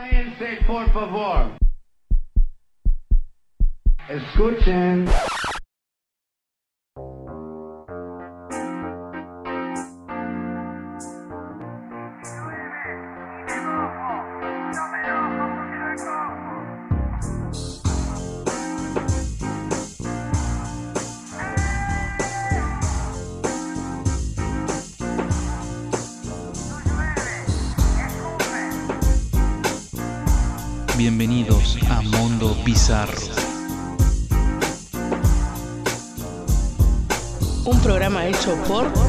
Cállense, por favor. Escuchen. Programa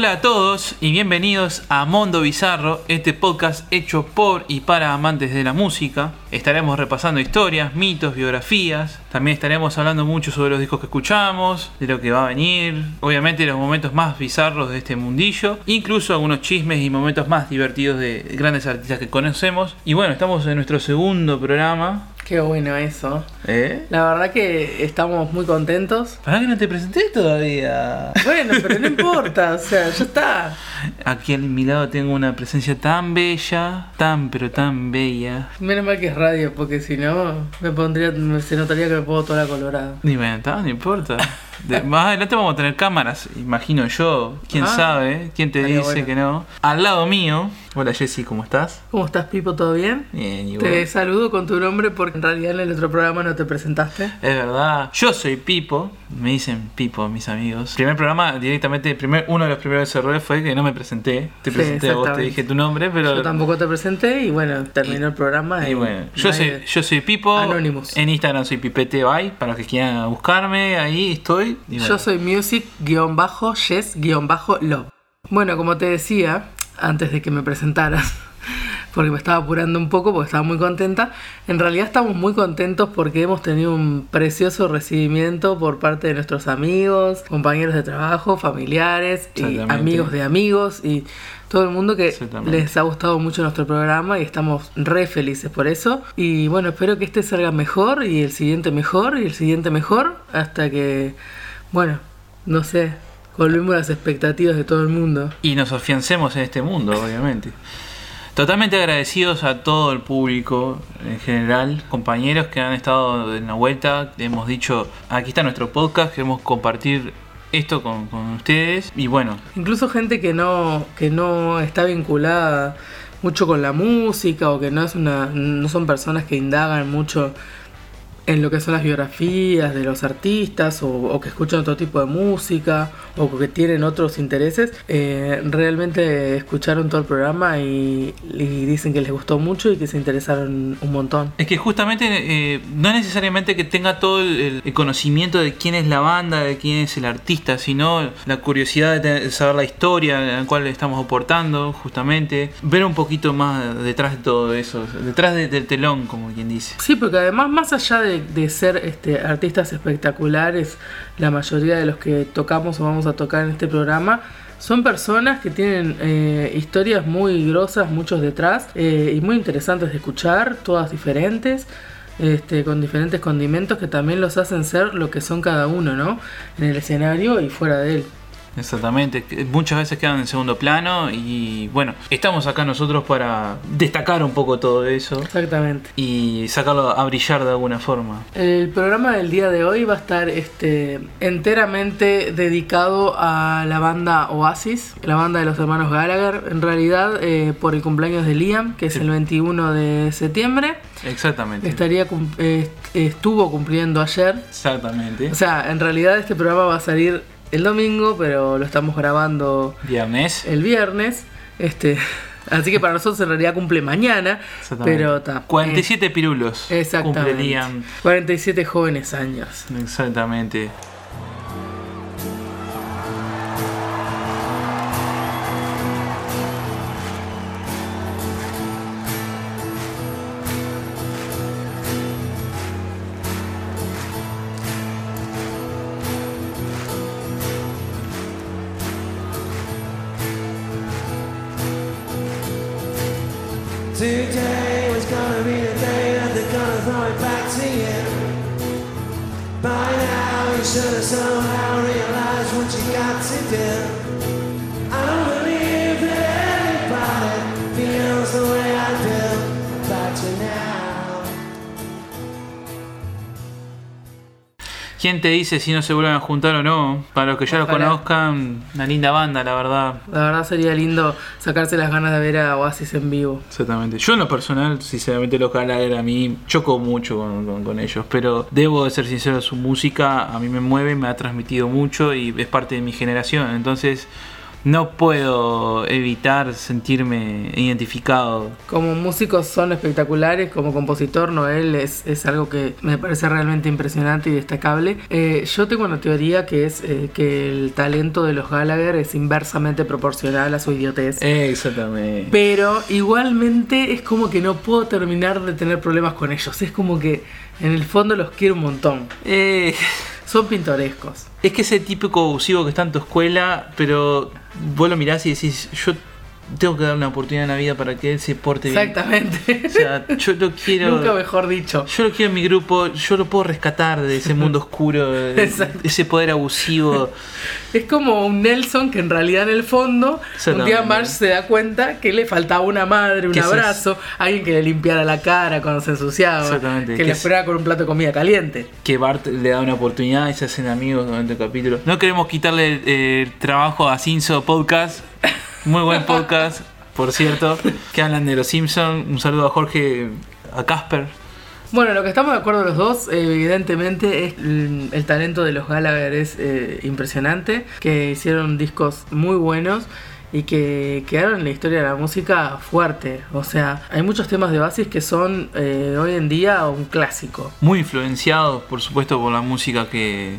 Hola a todos y bienvenidos a Mundo Bizarro, este podcast hecho por y para amantes de la música. Estaremos repasando historias, mitos, biografías. También estaremos hablando mucho sobre los discos que escuchamos, de lo que va a venir, obviamente los momentos más bizarros de este mundillo, incluso algunos chismes y momentos más divertidos de grandes artistas que conocemos. Y bueno, estamos en nuestro segundo programa. Qué bueno eso. ¿Eh? La verdad que estamos muy contentos. ¿Para que no te presenté todavía? Bueno, pero no importa, o sea, ya está. Aquí a mi lado tengo una presencia tan bella, tan pero tan bella. Menos mal que es radio, porque si no, me pondría, se notaría que me pongo toda la colorada. Ni me no importa. De- más adelante vamos a tener cámaras, imagino yo. ¿Quién Ah, sabe? ¿Quién te dice bueno. que no? Al lado mío. Hola Jessy, ¿cómo estás? ¿Cómo estás, Pipo? ¿Todo bien? Bien, y? Te saludo con tu nombre porque en realidad en el otro programa no te presentaste. Es verdad. Yo soy Pipo. Me dicen Pipo, mis amigos. Primer programa, directamente, primer, uno de los primeros errores fue que no me presenté. Te Sí, presenté a vos, te dije tu nombre, pero. Yo tampoco te presenté y bueno, terminó el programa. Y bueno, yo soy, yo soy Pipo. Anonymous. En Instagram soy Pipete Bye. Para los que quieran buscarme, ahí estoy. Bueno. Yo soy music-yes-love. Bueno, como te decía, antes de que me presentaras, porque me estaba apurando un poco porque estaba muy contenta, en realidad estamos muy contentos porque hemos tenido un precioso recibimiento por parte de nuestros amigos, compañeros de trabajo, familiares y amigos de amigos y todo el mundo que les ha gustado mucho nuestro programa y estamos re felices por eso. Y bueno, espero que este salga mejor y el siguiente mejor y el siguiente mejor hasta que, bueno, no sé, colmemos las expectativas de todo el mundo. y nos afiancemos en este mundo, obviamente. Totalmente agradecidos a todo el público en general, compañeros que han estado en la vuelta. Hemos dicho, aquí está nuestro podcast, queremos compartir esto con, con ustedes. Y bueno, Incluso gente que no, que no está vinculada mucho con la música o que no es una, no son personas que indagan mucho en lo que son las biografías de los artistas o, o que escuchan otro tipo de música o que tienen otros intereses, eh, realmente escucharon todo el programa y, y dicen que les gustó mucho y que se interesaron un montón. es que justamente eh, no es necesariamente que tenga todo el, el conocimiento de quién es la banda, de quién es el artista, sino la curiosidad de saber la historia en la cual le estamos aportando, justamente. Ver un poquito más detrás de todo eso, detrás de- del telón, como quien dice. Sí, porque además, más allá de, de ser este, artistas espectaculares, la mayoría de los que tocamos o vamos a tocar en este programa son personas que tienen eh, historias muy grosas, muchos detrás, eh, y muy interesantes de escuchar, todas diferentes. Este, con diferentes condimentos que también los hacen ser lo que son cada uno, ¿no? En el escenario y fuera de él. Exactamente, muchas veces quedan en segundo plano y bueno, estamos acá nosotros para destacar un poco todo eso Exactamente. y sacarlo a brillar de alguna forma. El programa del día de hoy va a estar este, enteramente dedicado a la banda Oasis, la banda de los hermanos Gallagher, en realidad eh, por el cumpleaños de Liam, que es el 21 de septiembre. Exactamente. Estaría eh, estuvo cumpliendo ayer. Exactamente. O sea, en realidad este programa va a salir el domingo, pero lo estamos grabando Viernes. el viernes. Este, así que para nosotros en realidad cumple mañana. Pero está. 47 pirulos. Eh, exactamente. Cumplirían. 47 jóvenes años. Exactamente. ¿Quién te dice si no se vuelven a juntar o no? Para los que ya los Ojalá. conozcan, una linda banda, la verdad. La verdad sería lindo sacarse las ganas de ver a Oasis en vivo. Exactamente. Yo en lo personal, sinceramente, los Gallagher a mí choco mucho con, con- con ellos, pero debo de ser sincero, su música a mí me mueve, me ha transmitido mucho y es parte de mi generación. Entonces no puedo evitar sentirme identificado. Como músicos son espectaculares, como compositor Noel es, es algo que me parece realmente impresionante y destacable. Eh, yo tengo una teoría que es eh, que el talento de los Gallagher es inversamente proporcional a su idiotez. Exactamente. Pero igualmente es como que no puedo terminar de tener problemas con ellos. Es como que en el fondo los quiero un montón. Eh, Son pintorescos. es que ese típico abusivo que está en tu escuela, pero vos lo mirás y decís, yo tengo que dar una oportunidad en la vida para que él se porte bien. Exactamente. O sea, yo lo quiero. Nunca mejor dicho. Yo lo quiero en mi grupo, yo lo puedo rescatar de ese mundo oscuro, de Exacto. ese poder abusivo. Es como un Nelson que en realidad en el fondo, un Exactamente. día Marge se da cuenta que le faltaba una madre, un abrazo, alguien que le limpiara la cara cuando se ensuciaba, Exactamente, que le es- esperaba con un plato de comida caliente. Que Bart le da una oportunidad y se hacen amigos durante el capítulo. No queremos quitarle el, el trabajo a Cinso Podcast. Muy buen podcast, por cierto. Que hablan de los Simpsons. Un saludo a Jorge, a Casper. Bueno, lo que estamos de acuerdo los dos, evidentemente, es el, el talento de los Gallagher es eh, impresionante, que hicieron discos muy buenos y que quedaron en la historia de la música fuerte. O sea, hay muchos temas de Oasis que son eh, hoy en día un clásico. Muy influenciados, por supuesto, por la música que,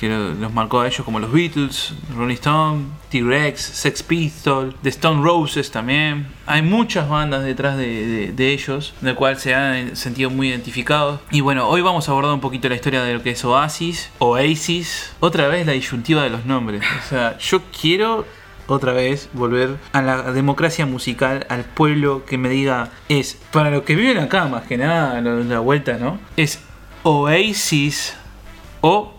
que lo- los marcó a ellos, como los Beatles, Rolling Stone, T-Rex, Sex Pistols, The Stone Roses también. Hay muchas bandas detrás de, de- de ellos, de cual se han sentido muy identificados. Y bueno, hoy vamos a abordar un poquito la historia de lo que es Oasis, Oasis. Otra vez la disyuntiva de los nombres. O sea, yo quiero otra vez volver a la democracia musical, al pueblo que me diga es, para los que viven acá más que nada, la vuelta, ¿no? Es Oasis o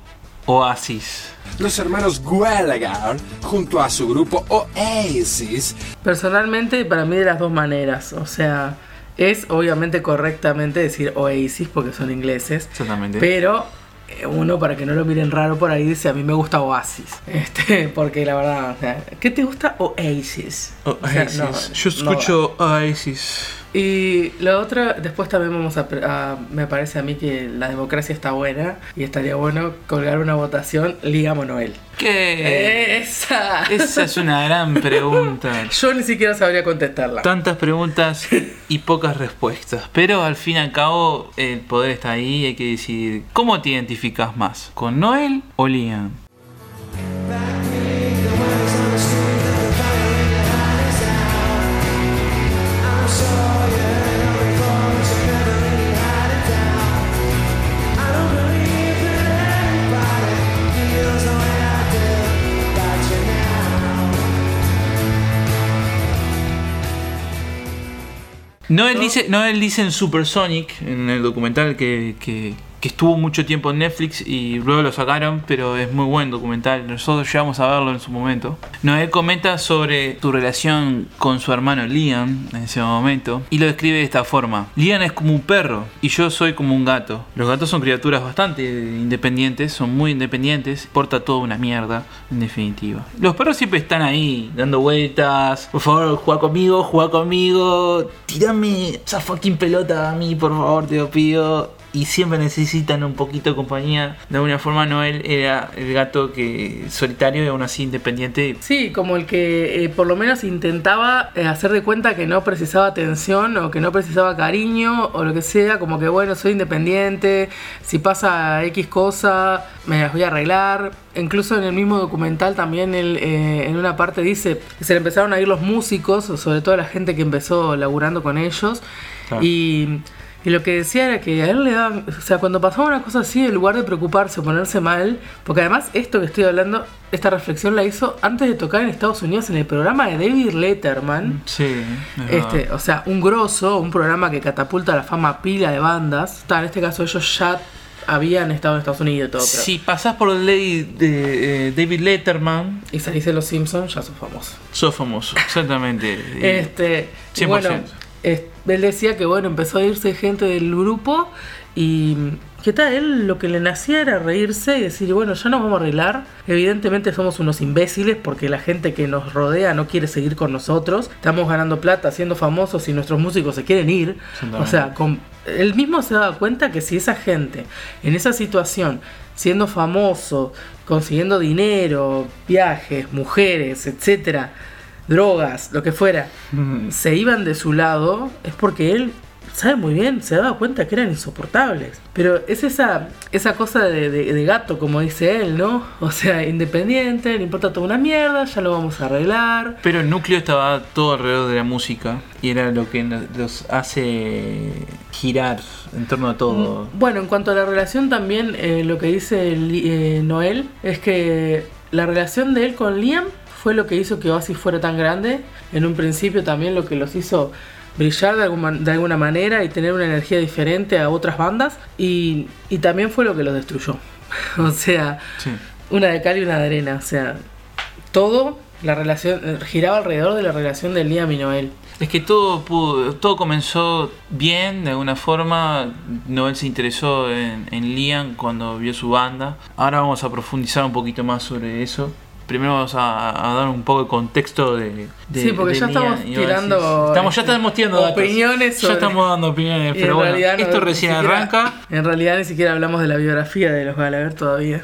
Oasis. Los hermanos Gallagher, junto a su grupo Oasis, Personalmente, para mí de las dos maneras. O sea, es obviamente correctamente decir Oasis porque son ingleses. Exactamente. Pero eh, uno, para que no lo miren raro por ahí, dice a mí me gusta Oasis. Este, porque la verdad, o sea, ¿qué te gusta Oasis? O sea, Oasis. no, Yo no escucho Oasis. Y la otra, después también vamos a, a- Me parece a mí que la democracia está buena y estaría bueno colgar una votación Liam o Noel. ¿Qué? Esa. Esa es una gran pregunta. Yo ni siquiera sabría contestarla. Tantas preguntas y pocas respuestas. Pero al fin y al cabo, el poder está ahí y hay que decidir cómo te identificas más, con Noel o Liam. Noel dice, Noel dice en Supersonic, en el documental que, que, que estuvo mucho tiempo en Netflix y luego lo sacaron, pero es muy buen documental. Nosotros llegamos a verlo en su momento. Noel comenta sobre su relación con su hermano Liam en ese momento y lo describe de esta forma. Liam es como un perro y yo soy como un gato. Los gatos son criaturas bastante independientes, son muy independientes, porta toda una mierda, en definitiva. Los perros siempre están ahí, dando vueltas. Por favor, juega conmigo, juega conmigo. Tírame esa fucking pelota a mí, por favor, te lo pido y siempre necesitan un poquito de compañía. De alguna forma Noel era el gato que solitario y aún así independiente. Sí, como el que eh, por lo menos intentaba eh, hacer de cuenta que no precisaba atención o que no precisaba cariño o lo que sea, como que bueno, soy independiente, si pasa X cosa, me las voy a arreglar. Incluso en el mismo documental también él, eh, en una parte dice que se le empezaron a ir los músicos, sobre todo la gente que empezó laburando con ellos. Y y lo que decía era que a él le daban, o sea, cuando pasaba una cosa así, en lugar de preocuparse o ponerse mal, porque además esto que estoy hablando, esta reflexión la hizo antes de tocar en Estados Unidos en el programa de David Letterman. Sí, es Este, o sea, un grosso, un programa que catapulta la fama pila de bandas. Ta, en este caso ellos ya habían estado en Estados Unidos y todo, pero Si pasás por el ley de eh, David Letterman, y salís de los Simpsons, ya sos famoso. sos famoso, exactamente. Este, y 100%. bueno, es- él decía que bueno, empezó a irse gente del grupo y que tal, él lo que le nacía era reírse y decir, bueno, ya nos vamos a arreglar. Evidentemente somos unos imbéciles porque la gente que nos rodea no quiere seguir con nosotros. Estamos ganando plata, siendo famosos y nuestros músicos se quieren ir. O sea, con, él mismo se daba cuenta que si esa gente en esa situación, siendo famoso, consiguiendo dinero, viajes, mujeres, etcétera, drogas, lo que fuera, se iban de su lado, es porque él sabe muy bien, se daba cuenta que eran insoportables. Pero es esa, esa cosa de, de- de gato, como dice él, ¿no? O sea, independiente, le importa toda una mierda, ya lo vamos a arreglar. Pero el núcleo estaba todo alrededor de la música y era lo que los hace girar en torno a todo. Bueno, en cuanto a la relación también, eh, lo que dice Li- eh, Noel es que la relación de él con Liam fue lo que hizo que Oasis fuera tan grande. En un principio también lo que los hizo brillar de alguna, de alguna manera y tener una energía diferente a otras bandas. Y, y también fue lo que los destruyó. o sea, Sí. una de cal y una de arena. O sea, todo la relación eh, giraba alrededor de la relación de Liam y Noel. Es que todo pudo- todo comenzó bien de alguna forma. Noel se interesó en, en Liam cuando vio su banda. Ahora vamos a profundizar un poquito más sobre eso. Primero vamos a, a dar un poco de contexto de, de- Sí, porque de ya estamos tirando, Estamos, ya estamos tirando opiniones Ya estamos dando opiniones, pero en bueno, no- esto recién siquiera- arranca. En realidad ni siquiera hablamos de la biografía de los Gallagher todavía.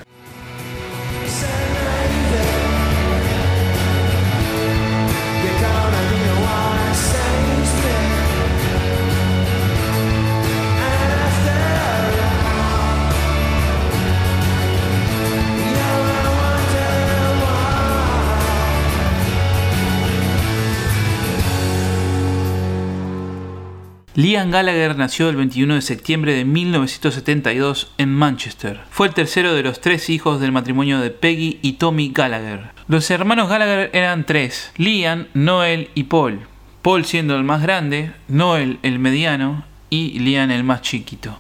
Liam Gallagher nació el 21 de septiembre de 1972 en Manchester. Fue el tercero de los tres hijos del matrimonio de Peggy y Tommy Gallagher. Los hermanos Gallagher eran tres, Liam, Noel y Paul. Paul siendo el más grande, Noel el mediano y Liam el más chiquito.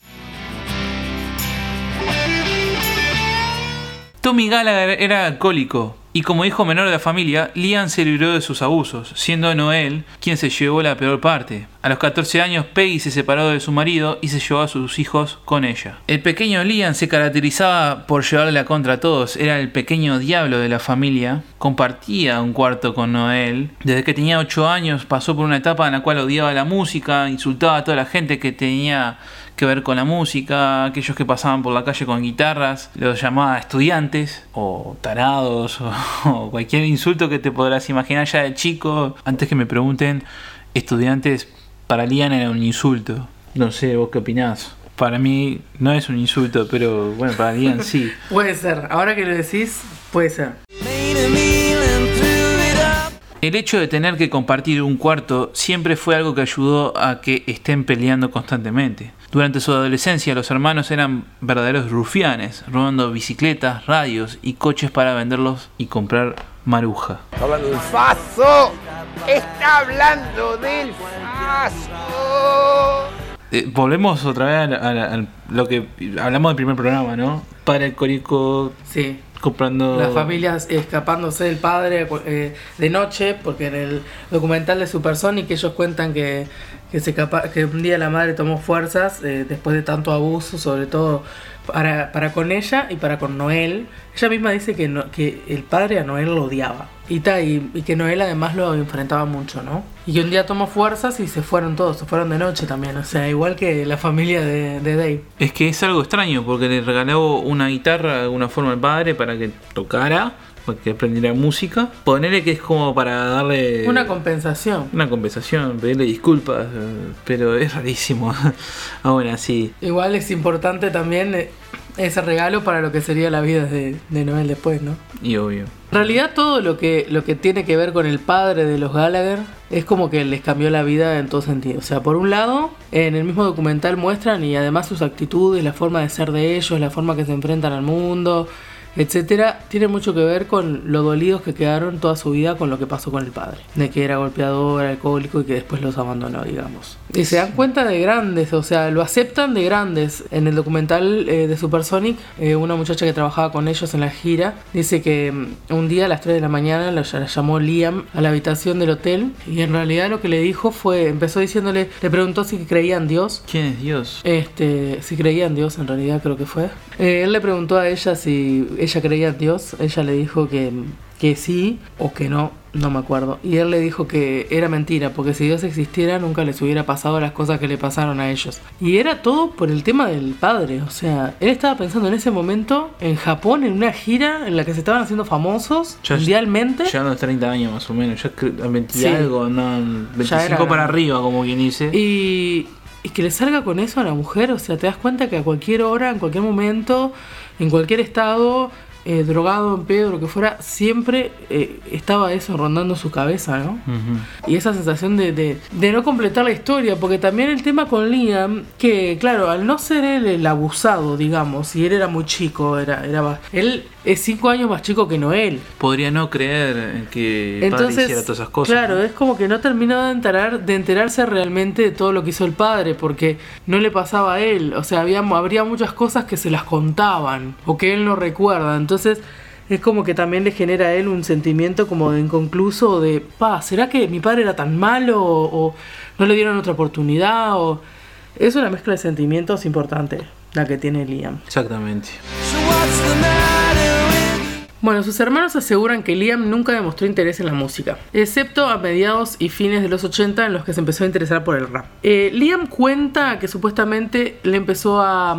Tommy Gallagher era alcohólico y como hijo menor de la familia, Liam se libró de sus abusos, siendo Noel quien se llevó la peor parte. A los 14 años, Peggy se separó de su marido y se llevó a sus hijos con ella. El pequeño Liam se caracterizaba por llevarle la contra a todos, era el pequeño diablo de la familia, compartía un cuarto con Noel. Desde que tenía 8 años pasó por una etapa en la cual odiaba la música, insultaba a toda la gente que tenía que ver con la música, aquellos que pasaban por la calle con guitarras, los llamaba estudiantes o tarados o, o cualquier insulto que te podrás imaginar ya de chico. Antes que me pregunten, estudiantes para Lian era un insulto. No sé, vos qué opinás. Para mí no es un insulto, pero bueno, para Lian sí. Puede ser, ahora que lo decís, puede ser. El hecho de tener que compartir un cuarto siempre fue algo que ayudó a que estén peleando constantemente. Durante su adolescencia los hermanos eran verdaderos rufianes, robando bicicletas, radios y coches para venderlos y comprar maruja. ¡Faso! ¡Está hablando del faso! eh, volvemos otra vez a, la- a la- a lo que hablamos del primer programa, ¿no? Para el Corico Sí. comprando. Las familias escapándose del padre eh, de noche, porque en el documental de Supersonic ellos cuentan que, que, se escapa- que un día la madre tomó fuerzas eh, después de tanto abuso, sobre todo para, para con ella y para con Noel. Ella misma dice que, no- que el padre a Noel lo odiaba. Y, ta, y, y que Noel además lo enfrentaba mucho, ¿no? Y que un día tomó fuerzas y se fueron todos, se fueron de noche también. O sea, igual que la familia de, de Dave. Es que es algo extraño porque le regaló una guitarra de alguna forma al padre para que tocara, que aprendiera música. Ponerle que es como para darle Una compensación. una compensación, pedirle disculpas, eh, pero es rarísimo. Aún así, Igual es importante también eh, ese regalo para lo que sería la vida de, de Noel después, ¿no? y obvio. En realidad todo lo que, lo que tiene que ver con el padre de los Gallagher es como que les cambió la vida en todo sentido. O sea, por un lado, en el mismo documental muestran y además sus actitudes, la forma de ser de ellos, la forma que se enfrentan al mundo, etcétera, tiene mucho que ver con lo dolidos que quedaron toda su vida con lo que pasó con el padre. De que era golpeador, alcohólico y que después los abandonó, digamos. Y se dan cuenta de grandes, o sea, lo aceptan de grandes. En el documental eh, de Supersonic, eh, una muchacha que trabajaba con ellos en la gira dice que mm, un día a las 3 de la mañana la, la llamó Liam a la habitación del hotel y en realidad lo que le dijo fue, empezó diciéndole, le preguntó si creía en Dios ¿Quién es Dios? este, si creía en Dios, en realidad creo que fue. Eh, él le preguntó a ella si ella creía en Dios. Ella le dijo que, que sí o que no, no me acuerdo. Y él le dijo que era mentira, porque si Dios existiera nunca les hubiera pasado las cosas que le pasaron a ellos. Y era todo por el tema del padre. O sea, él estaba pensando en ese momento en Japón, en una gira en la que se estaban haciendo famosos Ya- mundialmente. Llegando a los 30 años más o menos, ya creo- a 20 y Sí. algo, andaban 25 era para arriba, como quien dice. Y, y que le salga con eso a la mujer, o sea, te das cuenta que a cualquier hora, en cualquier momento, en cualquier estado, eh, drogado, en pedo, lo que fuera, siempre eh, estaba eso rondando su cabeza, ¿no? Ujú. Y esa sensación de, de, de no completar la historia, porque también el tema con Liam, que claro, al no ser él el abusado, digamos, y él era muy chico, era, era él es cinco años más chico que Noel. Podría no creer en que el padre Entonces, hiciera todas esas cosas. claro, ¿no? es como que no terminó de, enterar, de enterarse realmente de todo lo que hizo el padre, porque no le pasaba a él. O sea, había, habría muchas cosas que se las contaban o que él no recuerda. Entonces, es como que también le genera a él un sentimiento como de inconcluso de, pa, ¿será que mi padre era tan malo o, o no le dieron otra oportunidad? O... Es una mezcla de sentimientos importante la que tiene Liam. Exactamente. So Bueno, sus hermanos aseguran que Liam nunca demostró interés en la música, excepto a mediados y fines de los 80 en los que se empezó a interesar por el rap. Eh, Liam cuenta que supuestamente le empezó a,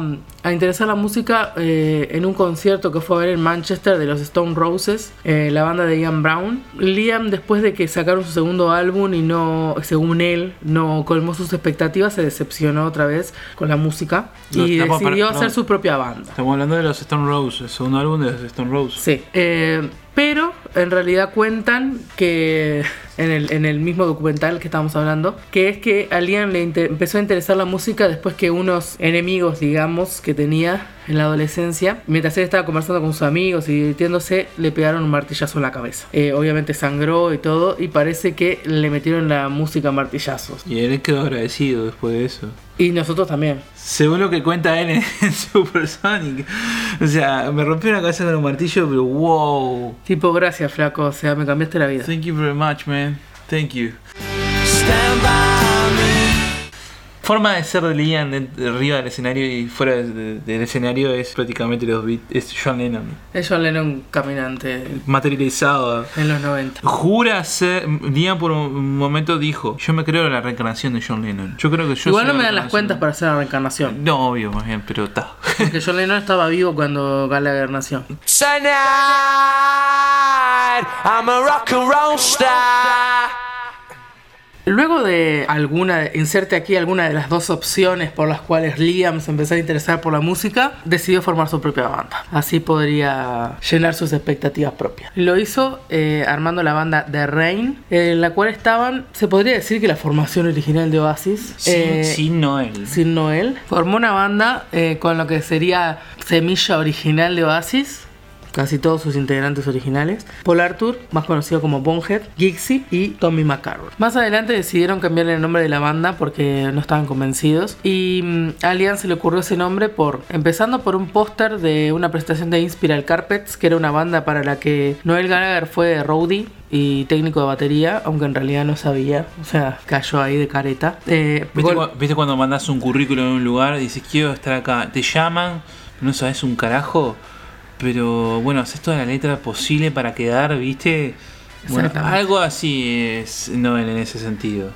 a interesar la música eh, en un concierto que fue a ver en Manchester de los Stone Roses, eh, la banda de Ian Brown. Liam, después de que sacaron su segundo álbum y no, según él, no colmó sus expectativas, se decepcionó otra vez con la música No, y decidió para- no. hacer su propia banda. Estamos hablando de los Stone Roses, segundo álbum de los Stone Roses. Sí, eh, pero en realidad cuentan que en el, en el mismo documental que estábamos hablando, que es que a Liam le empezó a interesar la música después que unos enemigos, digamos, que tenía en la adolescencia, mientras él estaba conversando con sus amigos y divirtiéndose, le pegaron un martillazo en la cabeza. Eh, obviamente sangró y todo, y parece que le metieron la música a martillazos. Y él quedó agradecido después de eso. Y nosotros también. Según lo que cuenta él en, en Supersonic. O sea, me rompió la cabeza con un martillo, pero wow. Tipo, gracias, flaco, o sea, me cambiaste la vida. Thank you very much, man. Thank you. stand by? Forma de ser de Liam de- de arriba del escenario y fuera de- de- del escenario es prácticamente los beats. Es John Lennon. Es John Lennon caminante Materializado. en los 90. Jura ser. Liam por un momento dijo: Yo me creo en la reencarnación de John Lennon. Yo creo que yo Igual no la me dan las cuentas para hacer la reencarnación. No, obvio, más bien, pero está. Porque John Lennon estaba vivo cuando Gallagher nació. Tonight, I'm a rock and roll star. Luego de alguna, inserte aquí alguna de las dos opciones por las cuales Liam se empezó a interesar por la música, decidió formar su propia banda. Así podría llenar sus expectativas propias. Lo hizo eh, armando la banda The Rain, en la cual estaban, se podría decir que la formación original de Oasis. Sin, eh, sin Noel. sin Noel. Formó una banda eh, con lo que sería semilla original de Oasis, casi todos sus integrantes originales, Paul Arthur, más conocido como Bonehead, Gixie y Tommy McCarroll. Más adelante decidieron cambiarle el nombre de la banda porque no estaban convencidos y mm, a Liam se le ocurrió ese nombre por empezando por un póster de una presentación de Inspiral Carpets, que era una banda para la que Noel Gallagher fue roadie y técnico de batería, aunque en realidad no sabía, o sea, cayó ahí de careta. Eh, ¿Viste, gol- cu- viste cuando mandas un currículum en un lugar y dices quiero estar acá? Te llaman, no sabes un carajo, pero bueno, haces toda la letra posible para quedar, ¿viste? Bueno, algo así es Noel en ese sentido.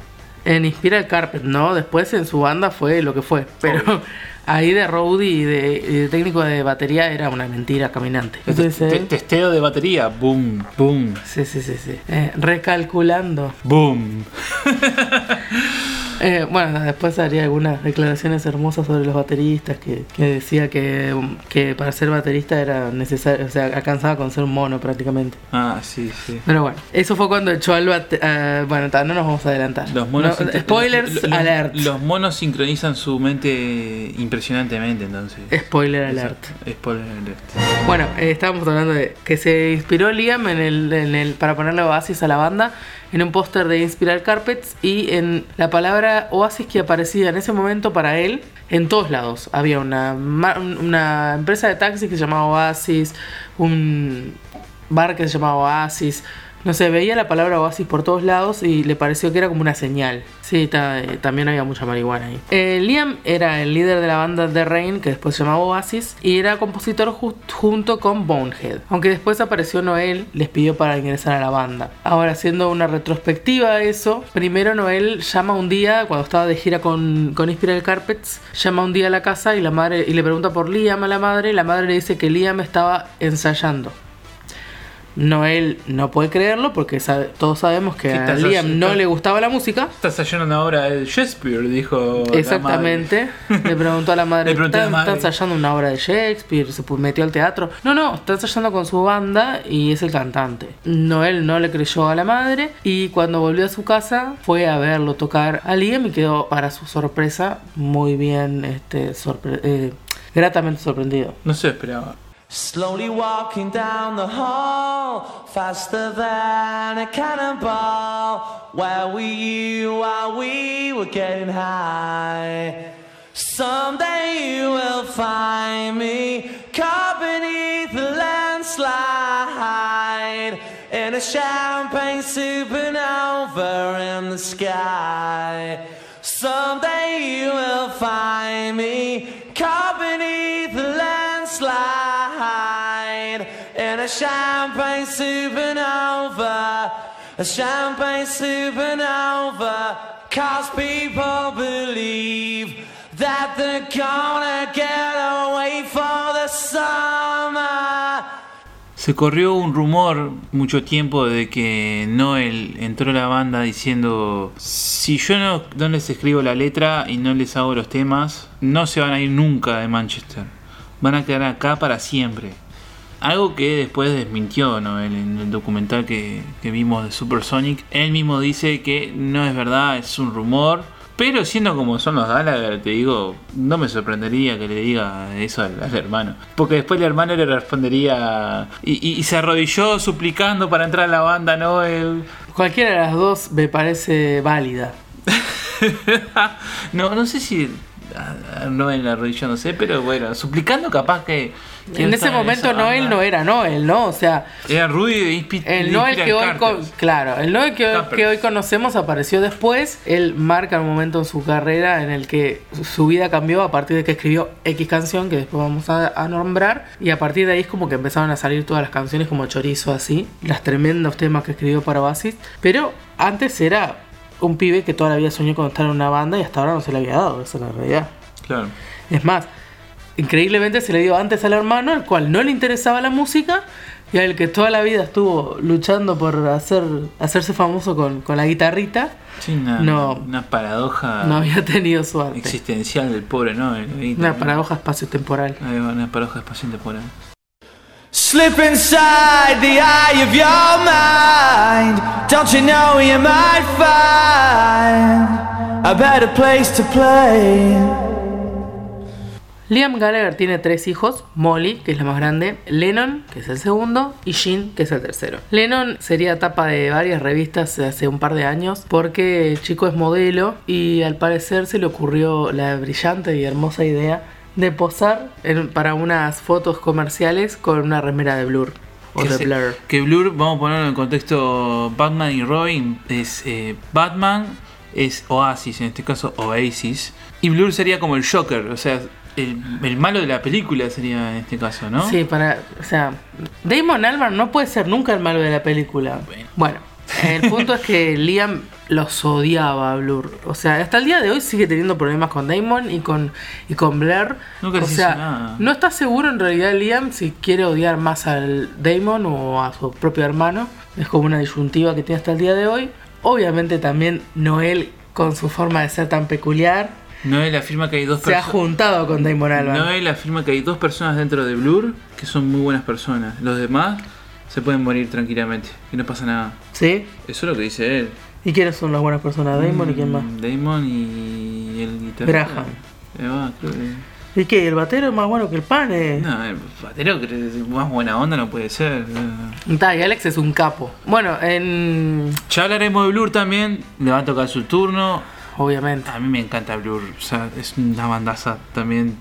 En Inspiral Carpet, ¿no? Después en su banda fue lo que fue. Pero ahí de roadie y de, y de técnico de batería era una mentira caminante. Entonces, Te- él- testeo de batería, boom, boom, sí, sí, sí, sí. Eh, recalculando. boom. Eh, bueno, después haría algunas declaraciones hermosas sobre los bateristas que, que decía que, que para ser baterista era necesario, o sea, alcanzaba con ser un mono prácticamente. Ah, sí, sí. Pero bueno, eso fue cuando echó al bate- ah, bueno, ta, no nos vamos a adelantar. Los monos No, spoilers los- alert. Los monos sincronizan su mente impresionantemente, entonces. Spoiler alert. Exacto, Spoiler alert. Bueno, eh, estábamos hablando de que se inspiró Liam en el, en el, para ponerle oasis a la banda en un póster de Inspiral Carpets y en la palabra oasis que aparecía en ese momento para él en todos lados. Había una, una empresa de taxis que se llamaba Oasis, un bar que se llamaba Oasis. No sé, veía la palabra oasis por todos lados y le pareció que era como una señal. Sí, eh, también había mucha marihuana ahí. Eh, Liam era el líder de la banda The Rain, que después se llamaba Oasis, y era compositor ju- junto con Bonehead. Aunque después apareció Noel, les pidió para ingresar a la banda. Ahora, haciendo una retrospectiva a eso, primero Noel llama un día, cuando estaba de gira con, con Inspiral Carpets, llama un día a la casa y, la madre, y le pregunta por Liam a la madre, y la madre le dice que Liam estaba ensayando. Noel no puede creerlo porque sabe- todos sabemos que ¿Qué a Liam no le gustaba la música. Estás ensayando una obra de Shakespeare, dijo. Exactamente. madre. Le preguntó a la madre, Le pregunté a ¿está, la madre. está ensayando una obra de Shakespeare? ¿Se metió al teatro? No, no, está ensayando con su banda y es el cantante. Noel no le creyó a la madre y cuando volvió a su casa fue a verlo tocar a Liam y quedó, para su sorpresa, muy bien, este, sorpre- eh, gratamente sorprendido. No se esperaba. Slowly walking down the hall, faster than a cannonball. Where were you while we were getting high? Someday you will find me caught beneath a landslide in a champagne supernova in over in the sky. Someday you will find me caught beneath a landslide in a champagne supernova, a champagne supernova. Cause people believe that they're gonna get away for the summer. Se corrió un rumor mucho tiempo de que Noel entró a la banda diciendo si yo no, no les escribo la letra y no les hago los temas, no se van a ir nunca de Manchester. Van a quedar acá para siempre. Algo que después desmintió Noel en el documental que, que vimos de Supersonic. Él mismo dice que no es verdad, es un rumor. Pero siendo como son los Gallagher, te digo, no me sorprendería que le diga eso al, al hermano. Porque después el hermano le respondería y, y- y se arrodilló suplicando para entrar a la banda, ¿no? El- Cualquiera de las dos me parece válida. no, no sé si a- a Noel arrodillándose, pero bueno, suplicando capaz que... que En no ese momento Noel banda. no era Noel, ¿no? O sea, Era Rudy de Inspi- el Noel que hoy, con- claro, el Noel que que hoy conocemos apareció después. Él marca un momento en su carrera en el que su- vida cambió a partir de que escribió X canción que después vamos a, a nombrar y a partir de ahí es como que empezaron a salir todas las canciones como chorizo así, las tremendos temas que escribió para Oasis. Pero antes era un pibe que toda la vida soñó con estar en una banda y hasta ahora no se le había dado, esa es la realidad. Claro. Es más, increíblemente se le dio antes al hermano, al cual no le interesaba la música y al que toda la vida estuvo luchando por hacer, hacerse famoso con, con la guitarrita, Sí, una, No. una paradoja no había tenido suerte. existencial del pobre ahí Una paradoja espacio-temporal. Una paradoja espacio temporal. Slip inside the eye of your mind. Don't you know you might find a better place to play? Liam Gallagher tiene tres hijos, Molly, que es la más grande, Lennon, que es el segundo, y Jean, que es el tercero. Lennon sería tapa de varias revistas hace un par de años porque el chico es modelo y al parecer se le ocurrió la brillante y hermosa idea de posar en- para unas fotos comerciales con una remera de Blur o Que de se- Blur. Que Blur, vamos a ponerlo en contexto Batman y Robin, es eh, Batman es Oasis, en este caso Oasis, y Blur sería como el Joker, o sea, el, el malo de la película sería en este caso, ¿no? Sí, para. O sea, Damon Albarn no puede ser nunca el malo de la película. Bueno. Bueno, el punto es que Liam los odiaba a Blur. O sea, hasta el día de hoy sigue teniendo problemas con Damon y con, y con Blair. Nunca o hizo sea, nada. no está seguro en realidad Liam si quiere odiar más al Damon o a su propio hermano. Es como una disyuntiva que tiene hasta el día de hoy. Obviamente también Noel, con su forma de ser tan peculiar, Noel afirma que hay dos se ha juntado con Damon Albarn. Noel afirma que hay dos personas dentro de Blur que son muy buenas personas. Los demás se pueden morir tranquilamente y no pasa nada. ¿Sí? Eso es lo que dice él. ¿Y quiénes son las buenas personas? Damon y quién más. Mm, Damon y el guitarrista. Graham. Eh, creo que- ¿Y qué? ¿El batero es más bueno que el pane? No, el batero que es más buena onda no puede ser. Eh, Ta, y Alex es un capo. Bueno, en. Ya hablaremos de Blur también. Le va a tocar su turno. Obviamente. A mí me encanta Blur. O sea, es una bandaza también.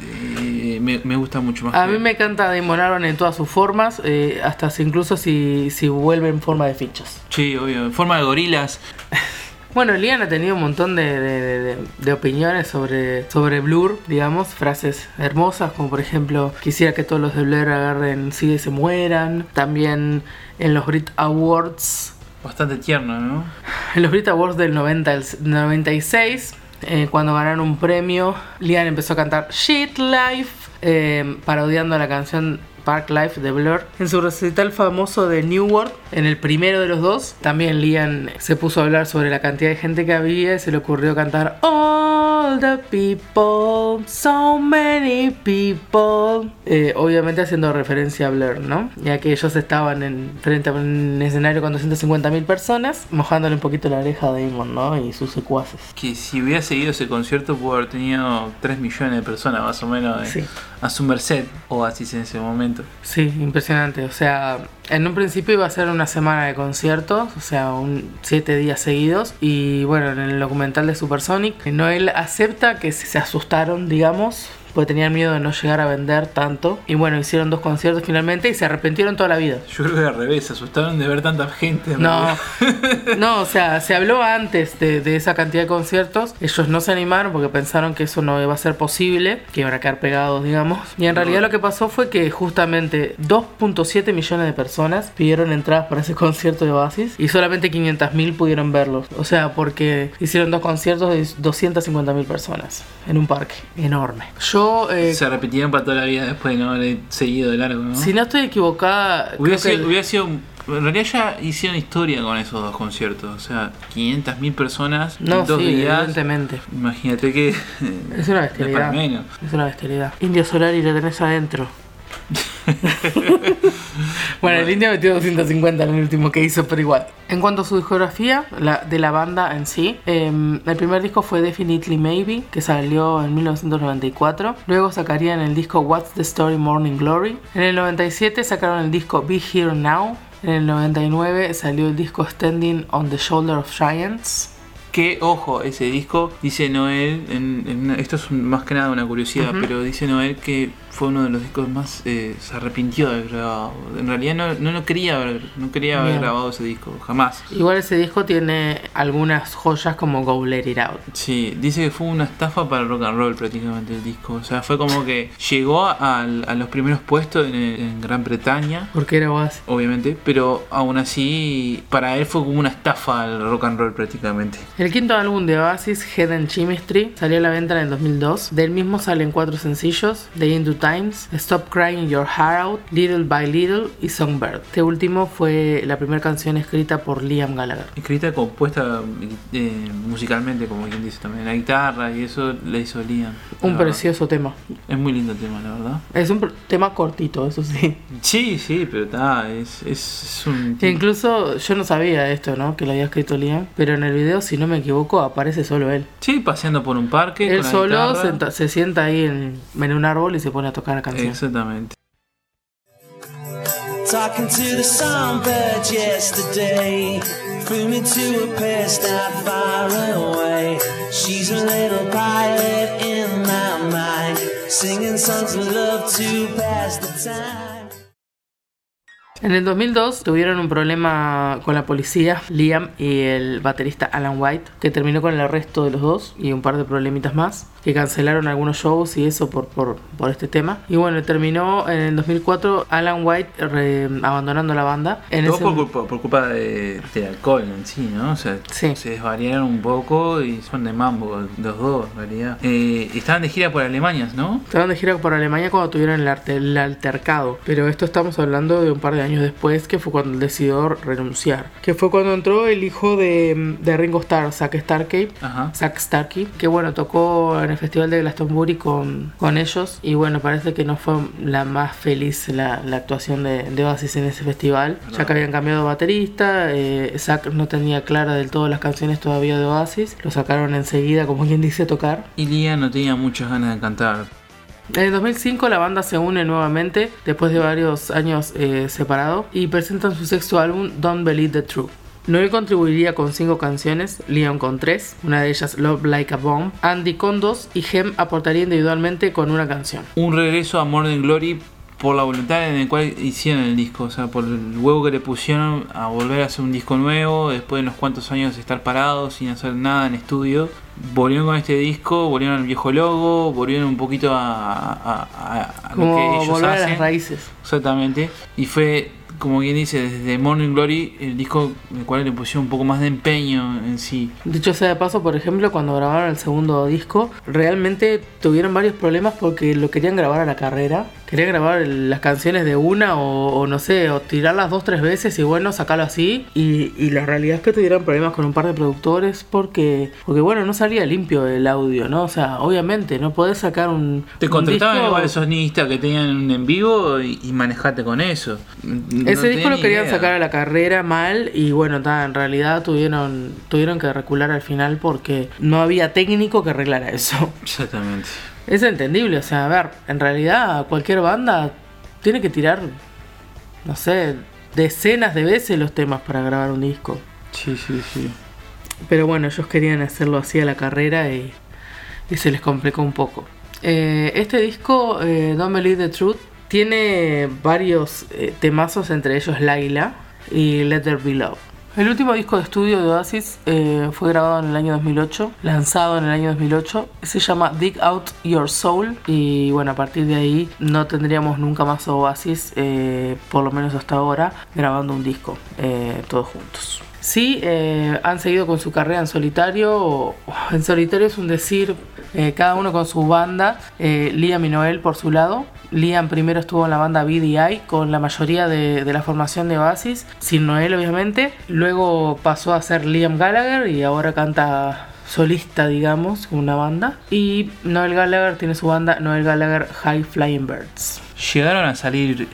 Eh, me, me gusta mucho más. A que- mí me encanta Damon Albarn en todas sus formas, eh, hasta si- incluso si, si vuelve en forma de fichas. Sí, obvio. En forma de gorilas. Bueno, Liam ha tenido un montón de, de- de- de- de opiniones sobre, sobre Blur, digamos, frases hermosas, como por ejemplo, quisiera que todos los de Blur agarren sí y se mueran. También en los Brit Awards Bastante tierno, ¿no? En los Brit Awards del 90 al 96, eh, cuando ganaron un premio, Liam empezó a cantar Shit Life, eh, parodiando la canción Park Life de Blur. En su recital famoso de New World, en el primero de los dos, también Liam se puso a hablar sobre la cantidad de gente que había y se le ocurrió cantar All the people, so many people. Eh, obviamente haciendo referencia a Blur, ¿no? Ya que ellos estaban en, frente a un escenario con 250.000 personas, mojándole un poquito la oreja a Damon, ¿no? Y sus secuaces. Que si hubiera seguido ese concierto, pudo haber tenido 3 millones de personas más o menos eh, Sí. a su merced. O así en ese momento. Sí, impresionante. O sea, en un principio iba a ser una semana de conciertos, o sea, un siete días seguidos. Y bueno, en el documental de Supersonic, Noel acepta que se asustaron, digamos, porque tenían miedo de no llegar a vender tanto. Y bueno, hicieron dos conciertos finalmente y se arrepintieron toda la vida. Yo creo que al revés, se asustaron de ver tanta gente. en No, no, o sea, se habló antes de, de esa cantidad de conciertos. Ellos no se animaron porque pensaron que eso no iba a ser posible, que iban a quedar pegados, digamos. Y en realidad lo que pasó fue que justamente 2.7 millones de personas pidieron entradas para ese concierto de Oasis y solamente 500.000 pudieron verlos. O sea, porque hicieron dos conciertos de 250.000 personas en un parque enorme. Yo, eh, Se arrepintieron para toda la vida después de no haber seguido de largo, ¿no? si no estoy equivocada, Hubiera creo sido, hubiera sido- En realidad ya hicieron historia con esos dos conciertos. O sea, 500.000 personas no, en dos sí, días. evidentemente. Imagínate que. Es una bestialidad. menos. Es una bestialidad. Indio Solar y lo tenés adentro. bueno, el indio metió 250 en el último que hizo, pero igual. En cuanto a su discografía la, de la banda en sí, em, el primer disco fue Definitely Maybe, que salió en 1994. Luego sacarían el disco What's the Story Morning Glory. En el 97 sacaron el disco Be Here Now. En el 99 salió el disco Standing on the Shoulder of Giants. Que, ojo, ese disco, dice Noel, en, en una- esto es más que nada una curiosidad, pero dice Noel que fue uno de los discos más, eh, se arrepintió de haber grabado. En realidad no, no lo quería haber, no quería haber Bien. grabado ese disco, jamás. Igual ese disco tiene algunas joyas como Go Let It Out. Sí, dice que fue una estafa para el rock and roll prácticamente el disco. O sea, fue como que llegó a, a los primeros puestos en, en Gran Bretaña, Porque era Oasis. obviamente, pero aún así para él fue como una estafa al rock and roll prácticamente. El quinto álbum de Oasis, Head and Chemistry, salió a la venta en el 2002. Del mismo salen cuatro sencillos: The Into Times, Stop Crying Your Heart Out, Little by Little y Songbird. Este último fue la primera canción escrita por Liam Gallagher. Escrita, compuesta eh, musicalmente, como quien dice también, la guitarra y eso le hizo Liam. Un la verdad. precioso tema. Es muy lindo el tema, la verdad. Es un tema cortito, eso sí. Sí, sí, pero está, es, es, es un... E incluso yo no sabía esto, ¿no? Que lo había escrito Liam. Pero en el video, si no me equivoco, aparece solo él. Sí, paseando por un parque. Él con la solo senta- se sienta ahí en, en un árbol y se pone a tocar la canción. Exactamente. Talking to the songbird yesterday. Flew me to a place not far away. She's a little pilot in my mind. Singing songs of love to pass the time. En el 2002 tuvieron un problema con la policía, Liam y el baterista Alan White, que terminó con el arresto de los dos y un par de problemitas más, que cancelaron algunos shows y eso por, por, por este tema. Y bueno, terminó en el 2004 Alan White re- abandonando la banda. En Todo ese- por culpa, por culpa de, del alcohol en sí, ¿no? O sea, Sí. se desvariaron un poco y son de mambo los dos, en realidad. Eh, estaban de gira por Alemania, ¿no? Estaban de gira por Alemania cuando tuvieron el, arte- el altercado, pero esto estamos hablando de un par de años después, que fue cuando decidió renunciar. Que fue cuando entró el hijo de, de Ringo Starr, Zack Starkey, Ajá. Zack Starkey, que bueno, tocó en el festival de Glastonbury con, con ellos y bueno, parece que no fue la más feliz la, la actuación de, de Oasis en ese festival, ya que habían cambiado baterista, eh, Zack no tenía clara del todo las canciones todavía de Oasis, lo sacaron enseguida, como quien dice, tocar. Y Liam no tenía muchas ganas de cantar. En el 2005 la banda se une nuevamente después de varios años eh, separado y presentan su sexto álbum Don't Believe the Truth. Noel contribuiría con cinco canciones, Leon con tres, una de ellas Love Like a Bomb, Andy con dos y Hem aportaría individualmente con una canción. Un regreso a Morning Glory por la voluntad en el cual hicieron el disco, o sea, por el huevo que le pusieron a volver a hacer un disco nuevo, después de unos cuantos años de estar parados sin hacer nada en estudio. Volvieron con este disco, volvieron al viejo logo, volvieron un poquito a, a- a- a lo que ellos volver a hacen. las raíces. Exactamente. Y fue, como quien dice, desde Morning Glory, el disco en cual le pusieron un poco más de empeño en sí. Dicho sea de paso, por ejemplo, cuando grabaron el segundo disco, realmente tuvieron varios problemas porque lo querían grabar a la carrera. Querían grabar las canciones de una o, o no sé, o tirarlas dos, tres veces y bueno, sacarlo así. Y, y la realidad es que tuvieron problemas con un par de productores porque, porque bueno, no salía limpio el audio, ¿no? O sea, obviamente, no podés sacar un... Te contrataban igual sonista que tenían un en vivo y, y manejate con eso. No Ese disco lo querían idea. sacar a la carrera mal y bueno, ta, en realidad tuvieron, tuvieron que recular al final porque no había técnico que arreglara eso. Exactamente. Es entendible, o sea, a ver, en realidad cualquier banda tiene que tirar, no sé, decenas de veces los temas para grabar un disco. Sí, sí, sí. Pero bueno, ellos querían hacerlo así a la carrera y, y se les complicó un poco. Eh, este disco, eh, Don't Believe the Truth, tiene varios eh, temazos, entre ellos Laila y Let There Be Love. El último disco de estudio de Oasis eh, fue grabado en el año 2008, lanzado en el año 2008. Se llama Dig Out Your Soul y bueno, a partir de ahí no tendríamos nunca más Oasis, eh, por lo menos hasta ahora, grabando un disco eh, todos juntos. Sí, han seguido con su carrera en solitario. o- En solitario es un decir, eh, cada uno con su banda. eh, Liam y Noel por su lado. Liam primero estuvo en la banda BDI con la mayoría de, la formación de Oasis, sin Noel obviamente. Luego pasó a ser Liam Gallagher y ahora canta solista, digamos, una banda. Y Noel Gallagher tiene su banda Noel Gallagher High Flying Birds. Llegaron a salir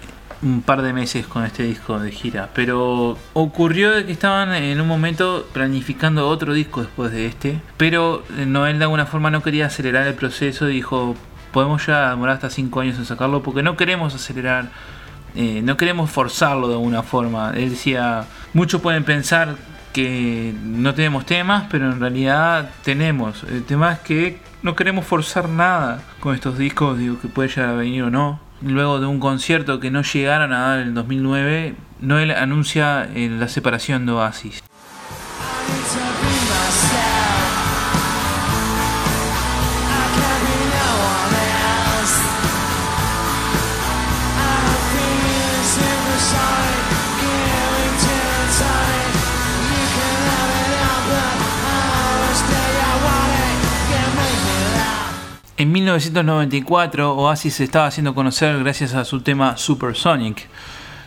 un par de meses con este disco de gira, pero ocurrió de que estaban en un momento planificando otro disco después de este, pero Noel de alguna forma no quería acelerar el proceso y dijo, podemos ya demorar hasta 5 años en sacarlo porque no queremos acelerar, eh, no queremos forzarlo de alguna forma. Él decía, muchos pueden pensar que no tenemos temas, pero en realidad tenemos. El tema es que no queremos forzar nada con estos discos, digo que puede llegar a venir o no. Luego de un concierto que no llegaron a dar en el 2009, Noel anuncia eh, la separación de Oasis. En 1994, Oasis se estaba haciendo conocer gracias a su tema Supersonic,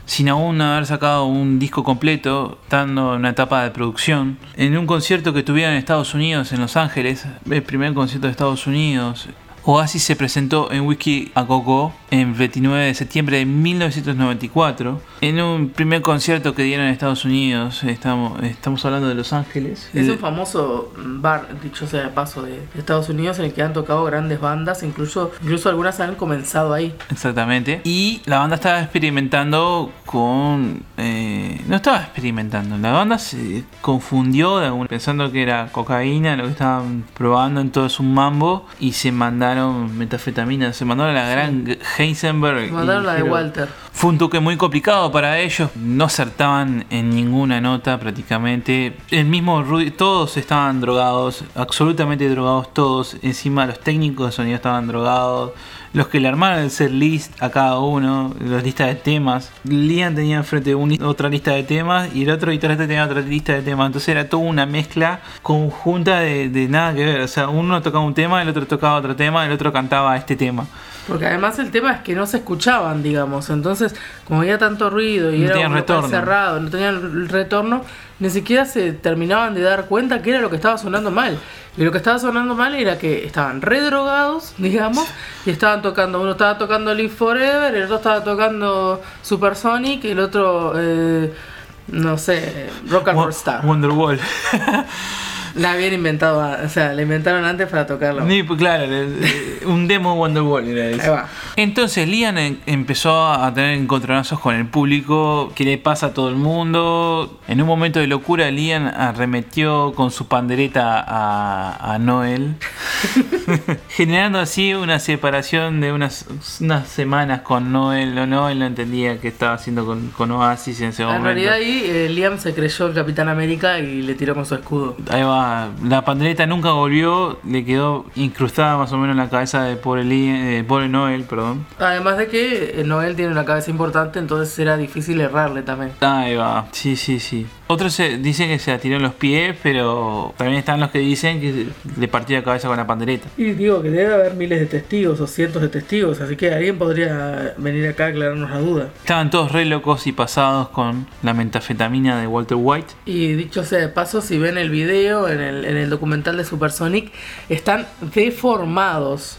sin aún haber sacado un disco completo, estando en una etapa de producción. En un concierto que tuvieron en Estados Unidos, en Los Ángeles, el primer concierto de Estados Unidos, Oasis se presentó en Wiki a Go en 29 de septiembre de 1994 en un primer concierto que dieron en Estados Unidos. Estamos, estamos hablando de Los Ángeles. Es un famoso bar, dicho sea de paso, de Estados Unidos en el que han tocado grandes bandas, incluso, incluso algunas han comenzado ahí. Exactamente. Y la banda estaba experimentando con... eh, no estaba experimentando. La banda se confundió de algún- pensando que era cocaína lo que estaban probando en todo es un mambo y se mandaron metafetamina. Se mandaron a la gran Heisenberg. la de Walter. Fue un toque muy complicado para ellos. No acertaban en ninguna nota prácticamente. El mismo Rudy, todos estaban drogados, absolutamente drogados todos. Encima los técnicos de sonido estaban drogados. Los que le armaron el set list a cada uno, las listas de temas. Liam tenía enfrente un otra lista de temas y el otro guitarrista tenía otra lista de temas. Entonces era toda una mezcla conjunta de, de nada que ver. O sea, uno tocaba un tema, el otro tocaba otro tema, el otro cantaba este tema. Porque además el tema es que no se escuchaban, digamos. Entonces, como había tanto ruido y No era un retorno. cerrado, no tenían el retorno, ni siquiera se terminaban de dar cuenta que era lo que estaba sonando mal. Y lo que estaba sonando mal era que estaban redrogados, digamos, y estaban tocando, uno estaba tocando Live Forever, el otro estaba tocando Supersonic, y el otro, eh, no sé, Rock and Roll Star. Wonderwall. La habían inventado, o sea, la inventaron antes para tocarla. Ni, pues, claro, un demo Wonderwall era eso. Ahí va. Entonces Liam en- empezó a tener encontronazos con el público, que le pasa a todo el mundo. En un momento de locura, Liam arremetió con su pandereta a, a Noel, generando así una separación de unas, unas semanas con Noel. Noel no entendía qué estaba haciendo con, con Oasis en ese En momento. realidad ahí eh, Liam se creyó el Capitán América y le tiró con su escudo. Ahí va, la pandereta nunca volvió, le quedó incrustada más o menos en la cabeza de pobre, eh, pobre Noel, perdón. Además de que eh, Noel tiene una cabeza importante, entonces era difícil errarle también. Ahí va, sí, sí, sí. Otros se, dicen que se la tiró en los pies, pero también están los que dicen que le partió la cabeza con la pandereta. Y digo que debe haber miles de testigos o cientos de testigos, así que alguien podría venir acá a aclararnos la duda. Estaban todos re locos y pasados con la metafetamina de Walter White. Y dicho sea de paso, si ven el video en el, en el documental de Supersonic, están deformados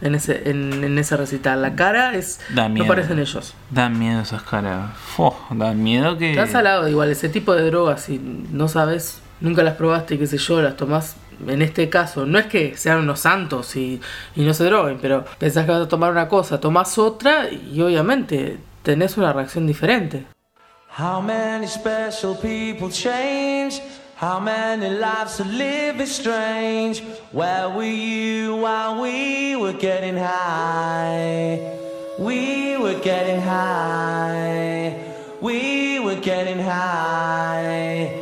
en ese, en, en ese recital. La cara es. Da no parecen ellos. Dan miedo esas caras. Dan miedo que... Estás al lado, igual, ese tipo de drogas, si no sabes, nunca las probaste, qué sé yo, las tomás. En este caso, no es que sean unos santos y, y no se droguen, pero pensás que vas a tomar una cosa, tomás otra y obviamente tenés una reacción diferente. How many special people change? How many lives to live is strange? Where were you while we were getting high? We were getting high. We were getting high.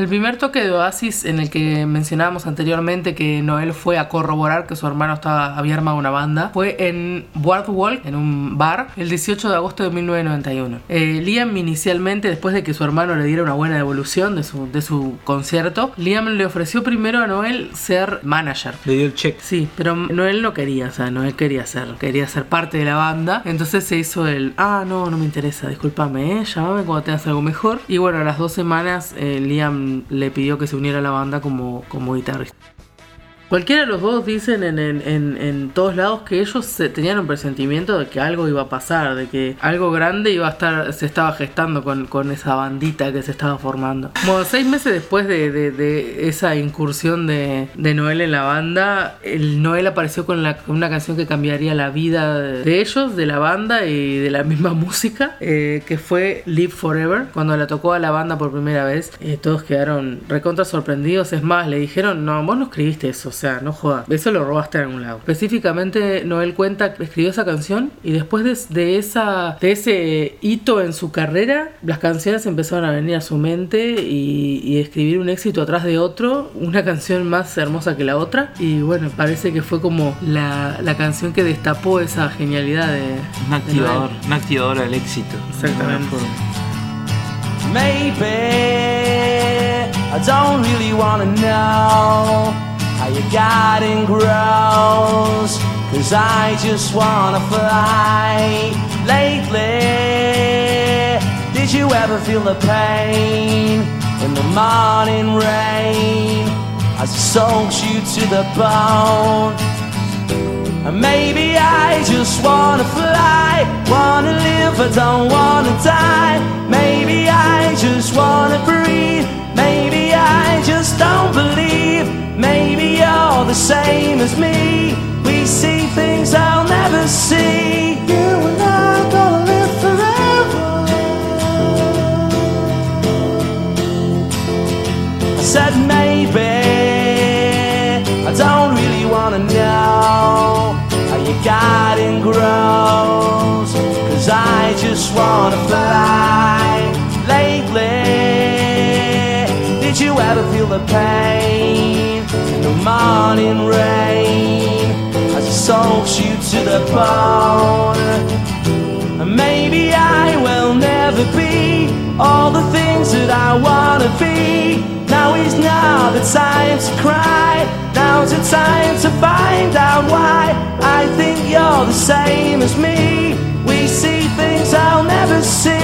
El primer toque de Oasis en el que mencionábamos anteriormente que Noel fue a corroborar que su hermano estaba, había armado una banda fue en Boardwalk, en un bar, el 18 de agosto de 1991. Eh, Liam inicialmente, después de que su hermano le diera una buena devolución de su, de su concierto, Liam le ofreció primero a Noel ser manager. Le dio el check. Sí, pero Noel no quería, o sea, Noel quería ser, quería ser parte de la banda. Entonces se hizo el, ah, no, no me interesa, discúlpame, ¿eh? llámame cuando tengas algo mejor. Y bueno, a las dos semanas eh, Liam le pidió que se uniera a la banda como, como guitarrista. Cualquiera de los dos dicen en, en- en- en todos lados que ellos tenían un presentimiento de que algo iba a pasar, de que algo grande iba a estar, se estaba gestando con, con esa bandita que se estaba formando. Como seis meses después de, de- de esa incursión de, de Noel en la banda, el Noel apareció con, la- una canción que cambiaría la vida de ellos, de la banda y de la misma música, eh, que fue Live Forever. Cuando la tocó a la banda por primera vez, eh, todos quedaron recontra sorprendidos. Es más, le dijeron, no, vos no escribiste eso, sea, no jodas. Eso lo robaste en algún lado. Específicamente, Noel cuenta que escribió esa canción y después de, de esa, de ese hito en su carrera, las canciones empezaron a venir a su mente y, y escribir un éxito atrás de otro, una canción más hermosa que la otra. Y bueno, parece que fue como la, la canción que destapó esa genialidad de. Un activador, un activador del éxito. Exactamente. Maybe I don't really wanna know how your garden grows. Cause I just wanna fly. Lately, did you ever feel the pain in the morning rain as it soaks you to the bone? And maybe I just wanna fly, wanna live, I don't wanna die. Maybe I just wanna breathe, maybe I just don't believe. Maybe you're the same as me, we see things I'll never see. You and I gonna live forever. I said maybe. I don't really wanna know how your garden grows. Cause I just wanna fly. Lately Did you ever feel the pain? In the morning rain As it soaks you to the bone and maybe I will never be all the things that I wanna be. Now is not the time to cry. Now's the time to find out why. I think you're the same as me. We see things I'll never see.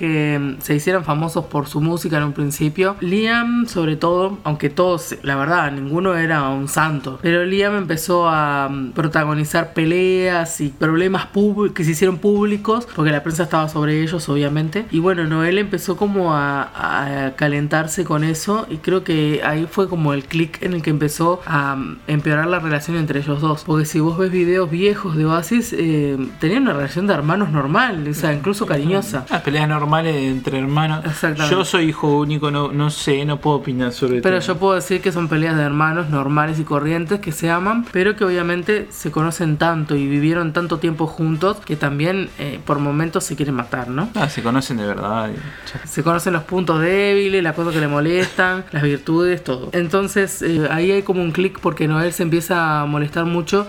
Que se hicieran famosos por su música en un principio, Liam, sobre todo, aunque todos, la verdad, ninguno era un santo, pero Liam empezó a mm, protagonizar peleas y problemas que se hicieron públicos, porque la prensa estaba sobre ellos, obviamente. Y bueno, Noel empezó como a, a calentarse con eso, y creo que ahí fue como el clic en el que empezó a mm, empeorar la relación entre ellos dos. Porque si vos ves videos viejos de Oasis, eh, tenían una relación de hermanos normal, o sea, incluso cariñosa. Las peleas normales entre hermanos. Exactamente. Yo soy hijo único, no, no sé, no puedo opinar sobre Pero tema. yo puedo decir que son peleas de hermanos normales y corrientes que se aman, pero que obviamente se conocen tanto y vivieron tanto tiempo juntos que también eh, por momentos se quieren matar, ¿no? Ah, se conocen de verdad. Se conocen los puntos débiles, las cosas que le molestan, las virtudes, todo. Entonces eh, ahí hay como un clic porque Noel se empieza a molestar mucho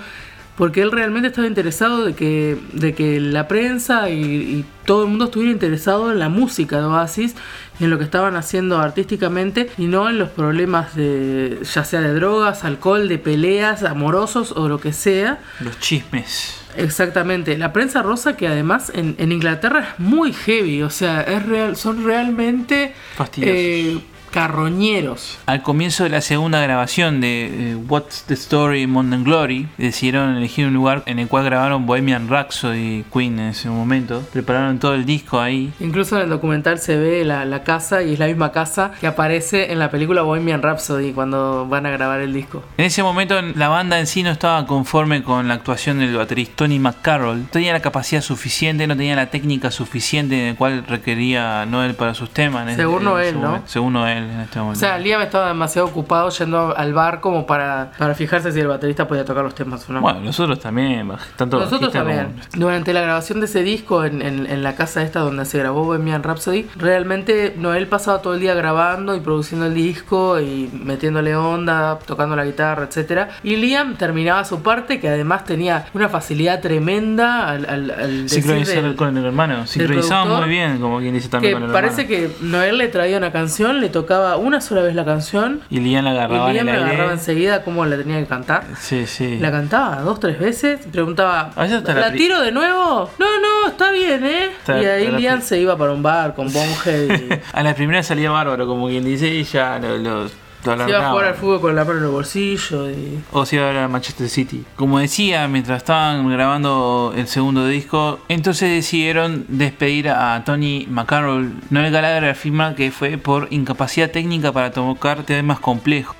porque él realmente estaba interesado de que, de que la prensa y, y todo el mundo estuviera interesado en la música de Oasis y en lo que estaban haciendo artísticamente y no en los problemas de ya sea de drogas, alcohol, de peleas, amorosos o lo que sea. Los chismes. Exactamente, la prensa rosa que además en, en Inglaterra es muy heavy, o sea, es real, son realmente Fastidiosos. eh, carroñeros. Al comienzo de la segunda grabación de eh, What's the Story Modern Glory, decidieron elegir un lugar en el cual grabaron Bohemian Rhapsody Queen en ese momento. Prepararon todo el disco ahí. Incluso en el documental se ve la, la casa y es la misma casa que aparece en la película Bohemian Rhapsody cuando van a grabar el disco. En ese momento la banda en sí no estaba conforme con la actuación del baterista Tony McCarroll. No tenía la capacidad suficiente, no tenía la técnica suficiente en el cual requería Noel para sus temas. Según Noel, ¿no? Según Noel en este O momento. sea, Liam estaba demasiado ocupado yendo al bar como para, para fijarse si el baterista podía tocar los temas o no. bueno, nosotros también, tanto Nosotros también. como- Durante la grabación de ese disco en, en- en la casa esta donde se grabó Bohemian Rhapsody, realmente Noel pasaba todo el día grabando y produciendo el disco y metiéndole onda, tocando la guitarra, etcétera. Y Liam terminaba su parte que además tenía una facilidad tremenda al, al, al Sincronizar del- con el hermano. Productor, muy bien, como quien dice también que con el parece hermano. que Noel le traía una canción, le tocaba una sola vez la canción Y Liam la agarraba y en aire. agarraba enseguida cómo la tenía que cantar. Sí, sí. La cantaba dos, tres veces. Preguntaba, la ¿la pri- tiro de nuevo? No, no, está bien, ¿eh? Está- y ahí pri- se iba para un bar con Bonhead y A la primera salía bárbaro, como quien dice, y ya lo, lo se iba a jugar al fútbol con la mano en el bolsillo. Y... O se iba a ver a Manchester City. Como decía, mientras estaban grabando el segundo disco, entonces decidieron despedir a Tony McCarroll. Noel Gallagher afirma que fue por incapacidad técnica para tocar temas complejos.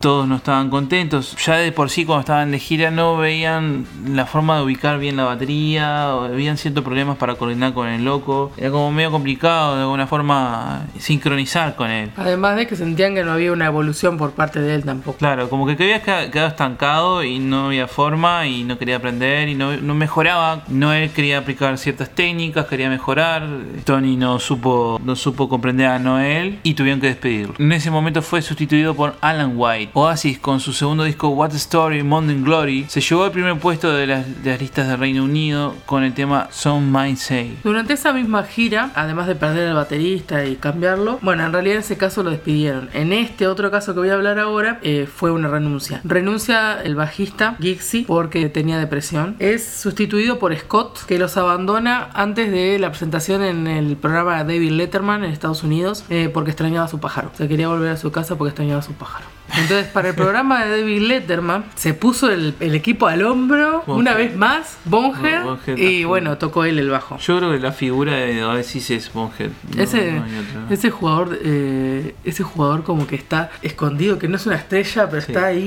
Todos no estaban contentos. Ya de por sí cuando estaban de gira no veían la forma de ubicar bien la batería. O habían ciertos problemas para coordinar con el loco. Era como medio complicado de alguna forma sincronizar con él. Además de que sentían que no había una evolución por parte de él tampoco. Claro, como que había queda- quedado estancado y no había forma y no quería aprender y no, no mejoraba. No él quería aplicar ciertas técnicas, quería mejorar. Tony no supo, no supo comprender a Noel y tuvieron que despedirlo. En ese momento fue sustituido por Alan White. Oasis con su segundo disco What Story, Modern Glory se llevó al primer puesto de las, de las listas del Reino Unido con el tema Some Might Say. Durante esa misma gira, además de perder al baterista y cambiarlo, bueno, en realidad en ese caso lo despidieron. En este otro caso que voy a hablar ahora, eh, fue una renuncia. Renuncia el bajista Gixie porque tenía depresión. Es sustituido por Scott, que los abandona antes de la presentación en el programa David Letterman en Estados Unidos eh, porque extrañaba a su pájaro. Se quería volver a su casa porque extrañaba a su pájaro. Entonces, para el programa de David Letterman, se puso el, el equipo al hombro una vez más, Bonhead, Bonhead y bueno, tocó él el bajo. Yo creo que la figura de Oasis es Bonhead. No- Ese, no ese jugador eh, ese jugador como que está escondido, que no es una estrella, pero Sí. está ahí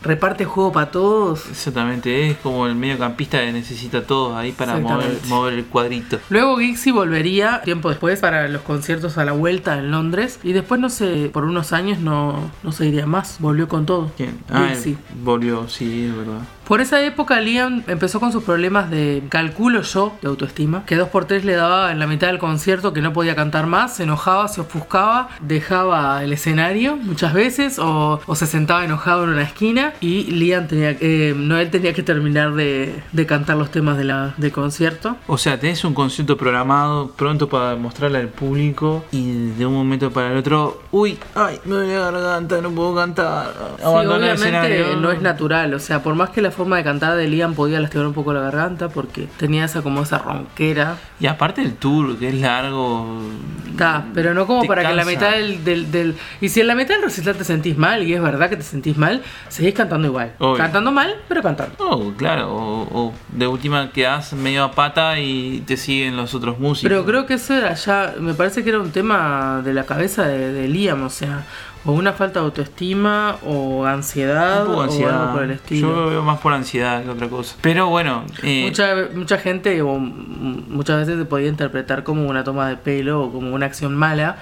y reparte juego para todos. Exactamente, es como el mediocampista que necesita todo ahí para mover, el cuadrito. Luego Gixie volvería tiempo después para los conciertos a la vuelta en Londres y después no sé, por unos años no, no se iría más, volvió con todo. ¿Quién? Ah, él volvió, sí, es verdad. Por esa época Liam empezó con sus problemas de, calculo yo, de autoestima, que dos por tres le daba en la mitad del concierto que no podía cantar más, se enojaba, se ofuscaba, dejaba el escenario muchas veces o, o se sentaba enojado en una esquina y Liam tenía, eh, Noel tenía que terminar de, de cantar los temas de la, del concierto. O sea, tenés un concierto programado pronto para mostrarle al público y de un momento para el otro, uy, ay, me duele la garganta, no puedo cantar. Sí, Abandona el obviamente escenario. no es natural, o sea, por más que la forma de cantar de Liam podía lastimar un poco la garganta porque tenía esa como esa ronquera. Y aparte el tour, que es largo. Está, pero no como para que en la cansa. mitad del, del, del- Y si en la mitad del recital te sentís mal, y es verdad que te sentís mal, seguís cantando igual. Obvio. Cantando mal, pero cantando. Oh, claro, o, o de última quedás medio a pata y te siguen los otros músicos. Pero creo que eso era ya. Me parece que era un tema de la cabeza de, de Liam, o sea. O una falta de autoestima o ansiedad, o ansiedad. algo por el estilo. Yo lo veo más por ansiedad que otra cosa. Pero bueno, eh, Mucha, mucha gente o muchas veces se podía interpretar como una toma de pelo o como una acción mala,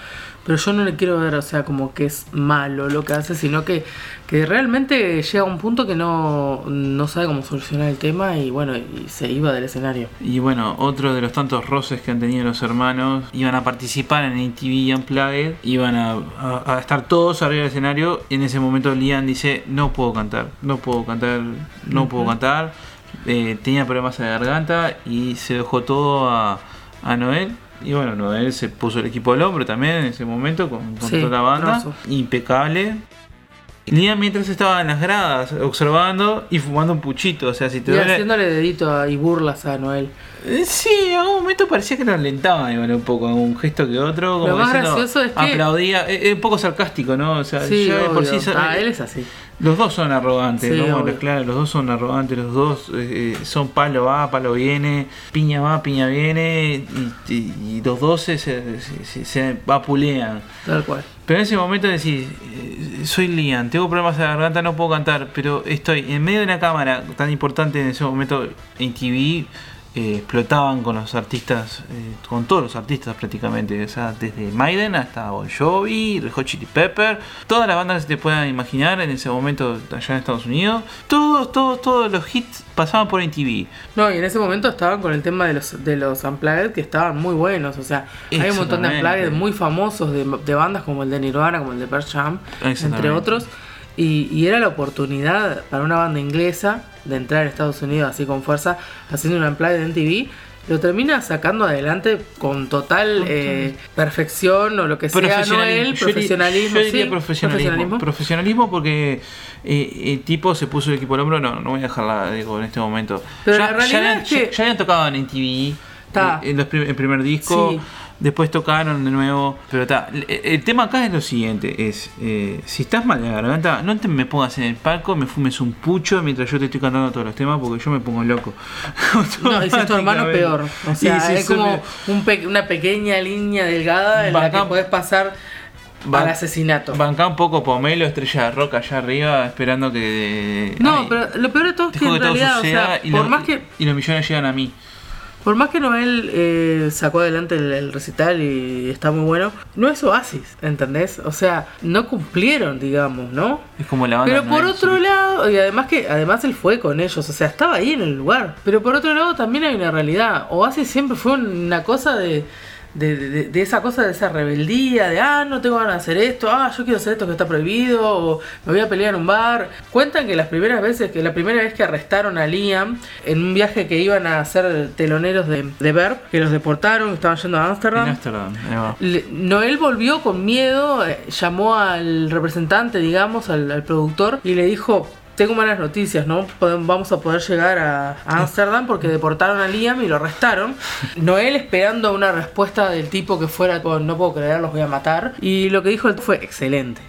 pero yo no le quiero ver, o sea, como que es malo lo que hace, sino que, que realmente llega a un punto que no, no sabe cómo solucionar el tema y bueno, y se iba del escenario. Y bueno, otro de los tantos roces que han tenido los hermanos, iban a participar en ATV Unplugged, iban a, a- a estar todos arriba del escenario. Y en ese momento Liam dice: No puedo cantar, no puedo cantar, no puedo cantar. Eh, tenía problemas de garganta y se dejó todo a, a Noel. Y bueno, Noel se puso el equipo al hombro también en ese momento con, con Sí, toda la banda. grosso. Impecable. Liam mientras estaba en las gradas observando y fumando un puchito. O sea, si te Y duele- haciéndole dedito a- y burlas a Noel. eh, Sí, en algún momento parecía que lo alentaba igual un poco, un gesto que otro. Como Lo más diciendo, gracioso es que- Aplaudía, es es un poco sarcástico, ¿no? O sea, Sí, ya por sí Ah, él es así. Los dos son arrogantes, claro, los dos son arrogantes, los dos eh, eh, son palo va, palo viene, piña va, piña viene, y, y- y los dos se, se, se- se vapulean. Tal cual. Pero en ese momento decís, eh, soy Liam, tengo problemas de garganta, no puedo cantar, pero estoy en medio de una cámara tan importante en ese momento en TV. Eh, explotaban con los artistas, eh, con todos los artistas prácticamente, o sea, desde Maiden hasta Bon Jovi, Red Hot Chili Pepper, todas las bandas que se te puedan imaginar en ese momento allá en Estados Unidos, todos, todos, todos los hits pasaban por MTV. No, y en ese momento estaban con el tema de los, de los Unplugged que estaban muy buenos. O sea, hay un montón de. Unplugged muy famosos de, de bandas como el de Nirvana, como el de Pearl Jam, entre otros. Y, y era la oportunidad para una banda inglesa de entrar a Estados Unidos así con fuerza, haciendo un Unplugged en TV. Lo termina sacando adelante con total eh, perfección o lo que sea, Yo diría- profesionalismo. yo diría sí, profesionalismo. Profesionalismo porque eh, el tipo se puso el equipo al hombro. No, no voy a dejarla digo, en este momento. Pero ya, la realidad ya, es que- ya- ya habían tocado en. Ta. eh, En los prim- el primer disco. Sí. Después tocaron de nuevo. Pero está. El, tema acá es lo siguiente: es eh, si estás mal de la garganta, no te me pongas en el palco, me fumes un pucho mientras yo te estoy cantando todos los temas porque yo me pongo loco. No, y si es tu hermano peor. O sea, si es como un pe- una pequeña línea delgada en la Banca- que puedes pasar Ban- al asesinato. Banca un poco Pomelo, estrella de rock allá arriba, esperando que. No, ay, pero lo peor de todo es que en realidad, o sea, por lo- más que y los millones llegan a mí. Por más que Noel eh, sacó adelante el, el recital y está muy bueno, no es Oasis, ¿entendés? O sea, no cumplieron, digamos, ¿no? Es como la banda. Pero por Noel, otro sí. lado, y además que además él fue con ellos, o sea, estaba ahí en el lugar. Pero por otro lado también hay una realidad. Oasis siempre fue una cosa de, de, de- de esa cosa de esa rebeldía, de ah, no tengo ganas de hacer esto, ah, yo quiero hacer esto que está prohibido, o me voy a pelear en un bar. Cuentan que las primeras veces, que la primera vez que arrestaron a Liam en un viaje que iban a hacer teloneros de, de Verb, que los deportaron, estaban yendo a Ámsterdam. Amsterdam, Noel volvió con miedo, eh, llamó al representante, digamos, al, al productor, y le dijo, tengo malas noticias, ¿no? Podem- Vamos a poder llegar a Ámsterdam porque deportaron a Liam y lo arrestaron. Noel esperando una respuesta del tipo que fuera, "Oh, no puedo creer, los voy a matar. Y lo que dijo fue excelente,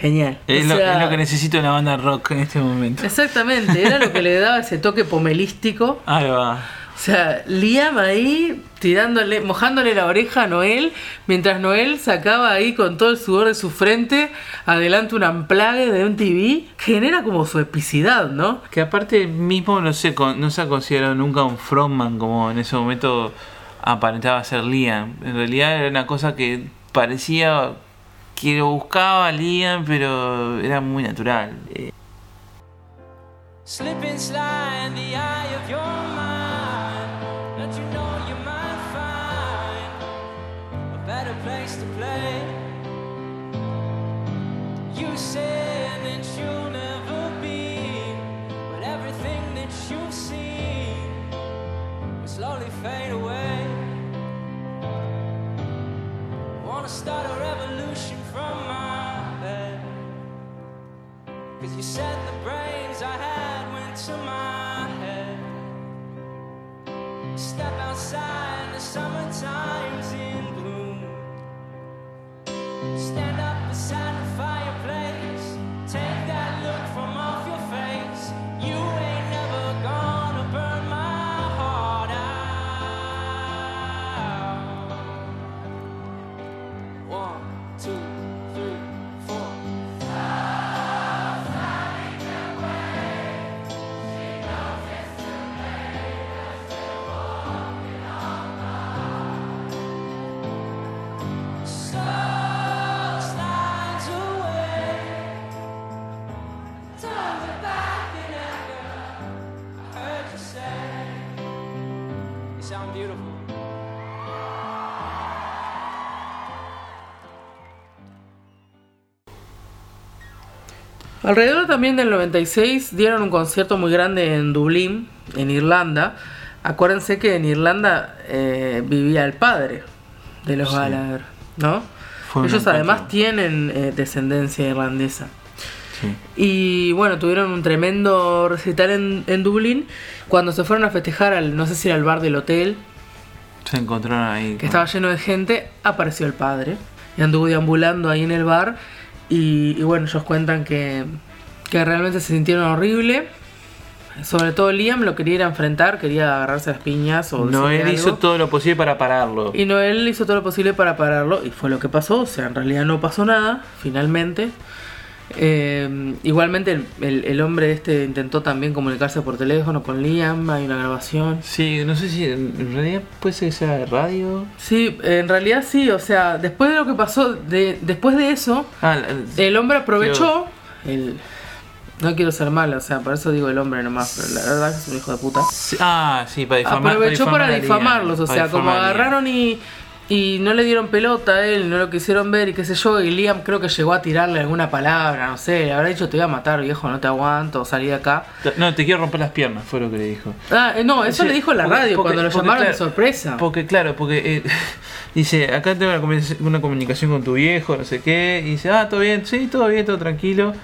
genial. Es, O lo, es lo que necesito una banda rock en este momento. Exactamente, era lo que le daba ese toque pomelístico. Ahí va. O sea, Liam ahí tirándole, mojándole la oreja a Noel, mientras Noel sacaba ahí con todo el sudor de su frente adelante un amplague de un TV, genera como su epicidad, ¿no? Que aparte mismo no se, con- no se ha considerado nunca un frontman como en ese momento aparentaba ser Liam. En realidad era una cosa que parecía que lo buscaba Liam, pero era muy natural. Slip and slide in the eye of your You said that you'll never be, but everything that you've seen will slowly fade away. Wanna start a revolution from my you said the brains I had went to my head. Step outside, the summertime's in bloom. Stand up beside the fireplace. Alrededor también del 96 dieron un concierto muy grande en Dublín, en Irlanda. Acuérdense que en Irlanda eh, vivía el padre de los Sí. Gallagher, ¿no? Fue Ellos además tienen eh, descendencia irlandesa. Sí. Y bueno, tuvieron un tremendo recital en, en Dublín. Cuando se fueron a festejar al, no sé si era el bar del hotel, Se encontraron ahí. que con- estaba lleno de gente, apareció el padre. Y anduvo deambulando ahí en el bar. Y, y bueno, ellos cuentan que, que realmente se sintieron horrible. Sobre todo Liam lo quería ir a enfrentar, quería agarrarse a las piñas o Noel hizo todo lo posible para pararlo. Y Noel hizo todo lo posible para pararlo y fue lo que pasó. O sea, en realidad no pasó nada, finalmente. Eh, igualmente el, el- el hombre este intentó también comunicarse por teléfono con Liam, hay una grabación. Sí, no sé si en en realidad puede ser que sea de radio. Sí, en realidad sí, o sea, después de lo que pasó, de, después de eso, Ah, la- el hombre aprovechó, el, no quiero ser malo, o sea, por eso digo el hombre nomás, pero la verdad que es un hijo de puta. sí, ah, sí, para difamar. aprovechó para a Liam, difamarlos, o para sea, como difamar agarraron y, y no le dieron pelota a él, no lo quisieron ver y qué sé yo, y Liam creo que llegó a tirarle alguna palabra, no sé, le habrá dicho te voy a matar viejo, no te aguanto, salí de acá. No, te quiero romper las piernas, fue lo que le dijo. Ah, eh, no, eso le dijo en la porque- radio porque- cuando lo porque, llamaron de sorpresa. Porque, claro, porque eh, dice, acá tengo una, comunicación- una comunicación con tu viejo, no sé qué. Y dice, ah, todo bien, sí, todo bien, todo tranquilo.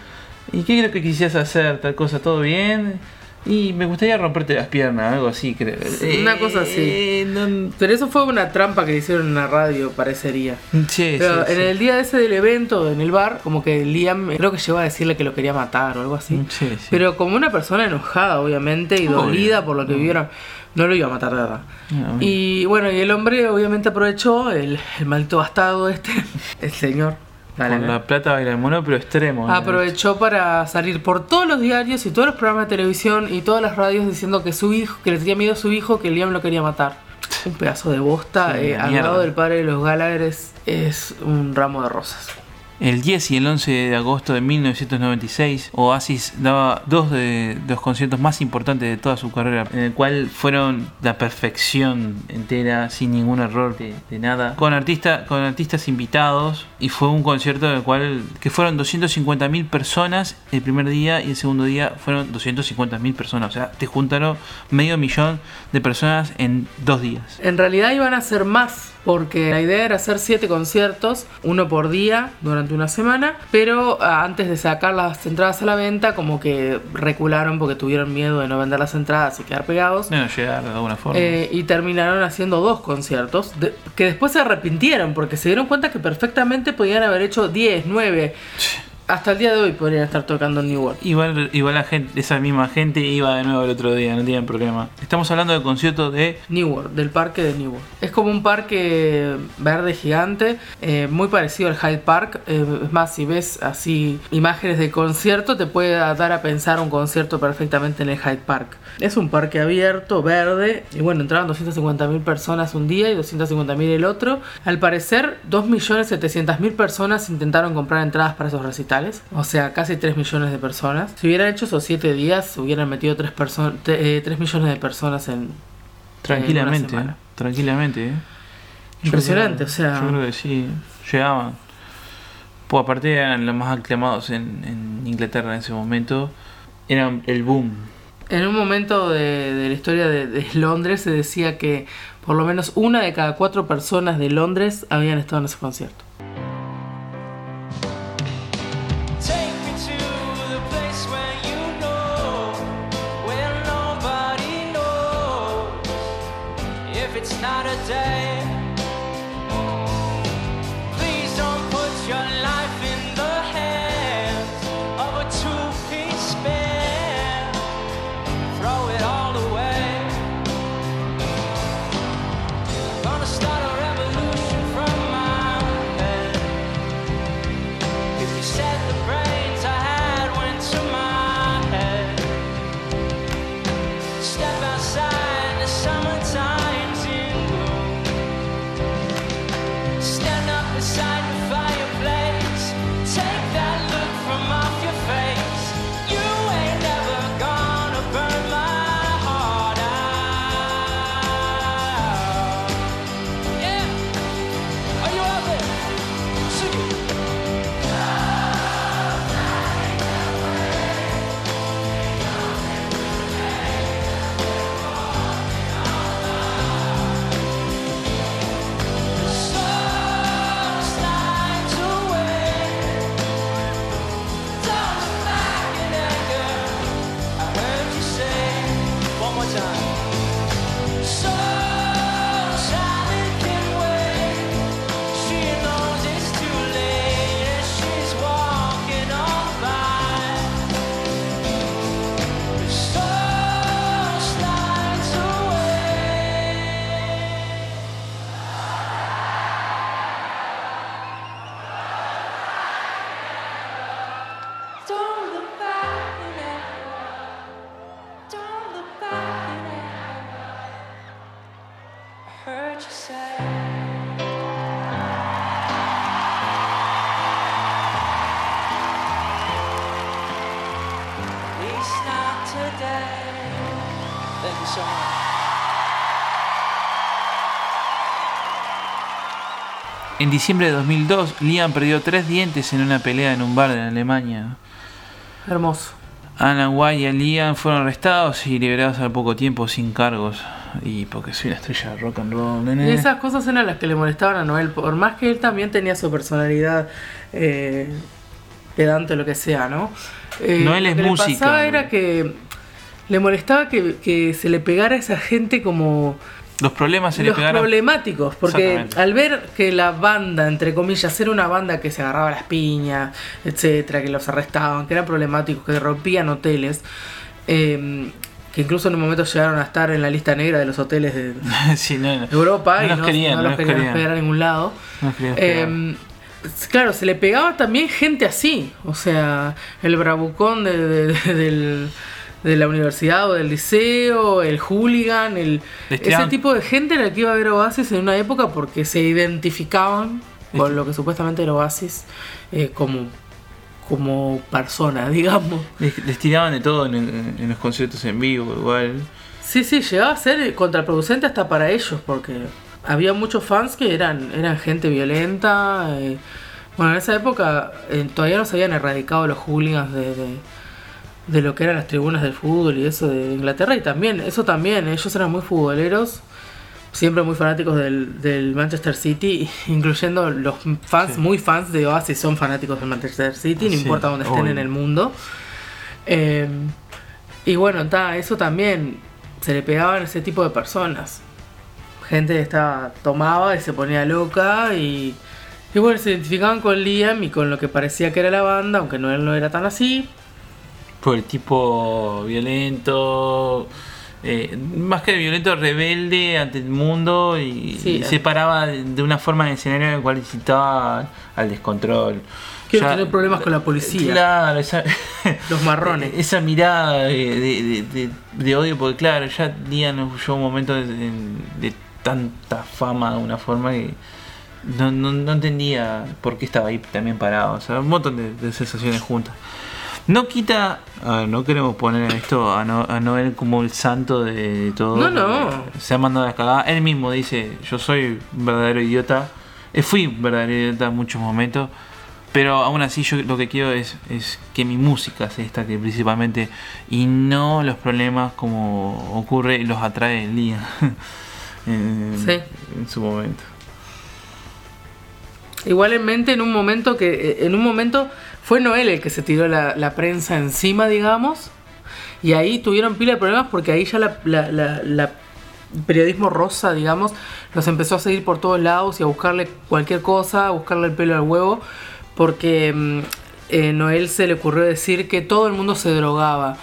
¿Y qué creo que quisieras hacer? Tal cosa, todo bien. Y me gustaría romperte las piernas, algo así, creo. Sí, una cosa así. Eh, no- Pero eso fue una trampa que le hicieron en la radio, parecería. sí, Pero sí, en sí. el día ese del evento, en el bar, como que Liam creo que llegó a decirle que lo quería matar o algo así. Sí, sí. Pero como una persona enojada, obviamente, y Obvio. dolida por lo que vivieron, no lo iba a matar de verdad. No, Y bueno, y el hombre obviamente aprovechó, el, el maldito bastardo este, el señor. Dale, Con la plata baila el mono, pero extremo. ¿no? Aprovechó para salir por todos los diarios y todos los programas de televisión y todas las radios diciendo que su hijo, que le tenía miedo a su hijo, que Liam lo quería matar. Un pedazo de bosta Sí, eh, al lado del padre de los Gallagher es, es un ramo de rosas. El 10 y el 11 de agosto de 1996, Oasis daba dos de los conciertos más importantes de toda su carrera, en el cual fueron la perfección entera, sin ningún error de, nada, con, artista, con artistas invitados, y fue un concierto en el cual que fueron 250.000 personas el primer día y el segundo día fueron 250.000 personas, o sea, te juntaron medio millón de personas en dos días. En realidad iban a ser más, porque la idea era hacer siete conciertos, uno por día durante una semana, pero ah, antes de sacar las entradas a la venta, como que recularon porque tuvieron miedo de no vender las entradas y quedar pegados. Bueno, llegar de alguna forma. Eh, y terminaron haciendo dos conciertos de- que después se arrepintieron porque se dieron cuenta que perfectamente podían haber hecho 10, 9. Hasta el día de hoy podrían estar tocando New World. Igual, igual la gente, esa misma gente iba de nuevo el otro día, no tienen problema. Estamos hablando del concierto de. New World, del parque de New World. Es como un parque verde gigante, eh, muy parecido al Hyde Park. Eh, es más, si ves así imágenes de concierto, te puede dar a pensar un concierto perfectamente en el Hyde Park. Es un parque abierto, verde, y bueno, entraban 250.000 personas un día y 250.000 el otro. Al parecer, 2.700.000 personas intentaron comprar entradas para esos recitales, o sea, casi 3 millones de personas. Si hubieran hecho esos 7 días, hubieran metido 3, 3 millones de personas en, Tranquilamente, semana. eh, tranquilamente, eh. Impresionante, creo- o sea. Yo creo que sí, llegaban. Pues aparte eran los más aclamados en, en Inglaterra en ese momento. Eran el boom. En un momento de, de la historia de, de Londres se decía que por lo menos una de cada cuatro personas de Londres habían estado en ese concierto. Outside En diciembre de 2002, Liam perdió tres dientes en una pelea en un bar de Alemania. Hermoso. Alan White y Liam fueron arrestados y liberados al poco tiempo sin cargos. Y porque soy una estrella de rock and roll. nene. Y esas cosas eran las que le molestaban a Noel, por más que él también tenía su personalidad eh, pedante o lo que sea, ¿no? Eh, Noel lo es que música, Le pasaba era que le molestaba que, que se le pegara a esa gente como Los problemas se le los pegaron. problemáticos, porque al ver que la banda, entre comillas, era una banda que se agarraba las piñas, etcétera, que los arrestaban, que eran problemáticos, que rompían hoteles, eh, que incluso en un momento llegaron a estar en la lista negra de los hoteles de sí, no, no. Europa No y querían, no los querían querían. pegar a ningún lado. Eh, claro, se le pegaba también gente así, o sea, el bravucón de, de- de- del- de la universidad o del liceo, el hooligan, el, Les ese tipo de gente era el que iba a ver Oasis en una época porque se identificaban con lo que supuestamente era Oasis eh, como, como persona, digamos. Les, les tiraban de todo en, en los conciertos en vivo, igual. Sí, sí, llegaba a ser contraproducente hasta para ellos, porque había muchos fans que eran, eran gente violenta. eh, bueno, en esa época eh, todavía no se habían erradicado los hooligans de, de, de lo que eran las tribunas del fútbol y eso de Inglaterra. Y también, eso también, ellos eran muy futboleros, siempre muy fanáticos del, del Manchester City, incluyendo los fans, Sí. muy fans de Oasis, son fanáticos del Manchester City, no Sí, importa dónde estén obvio. en el mundo. Eh, y bueno, está, eso también se le pegaban a ese tipo de personas. Gente que estaba, tomaba y se ponía loca y, y bueno, se identificaban con Liam y con lo que parecía que era la banda, aunque no él no era tan así. Por el tipo violento. eh, más que violento, rebelde ante el mundo y, Sí, y se paraba de una forma en el escenario en el cual incitaba al descontrol. Quiero tener problemas con la policía. Claro, esa, Los marrones. Esa mirada de, de- de- de- odio, porque claro, ya Liam llegó un momento de, tanta fama de una forma que no, no- no entendía por qué estaba ahí también parado. O sea, un montón de sensaciones juntas. No quita, a ver, no queremos poner esto a, No- a Noel como el santo de todo. No, no. Se ha mandado a cagar. Él mismo dice, yo soy un verdadero idiota. Eh, Fui un verdadero idiota en muchos momentos. Pero aún así yo lo que quiero es, es que mi música se destaque principalmente y no los problemas como ocurre y los atrae el día en, Sí. en su momento. Igualmente en un momento que eh, en un momento fue Noel el que se tiró la, prensa encima, digamos, y ahí tuvieron pila de problemas porque ahí ya la, la- la- la periodismo rosa, digamos, los empezó a seguir por todos lados y a buscarle cualquier cosa, a buscarle el pelo al huevo, porque mm, eh, Noel se le ocurrió decir que todo el mundo se drogaba,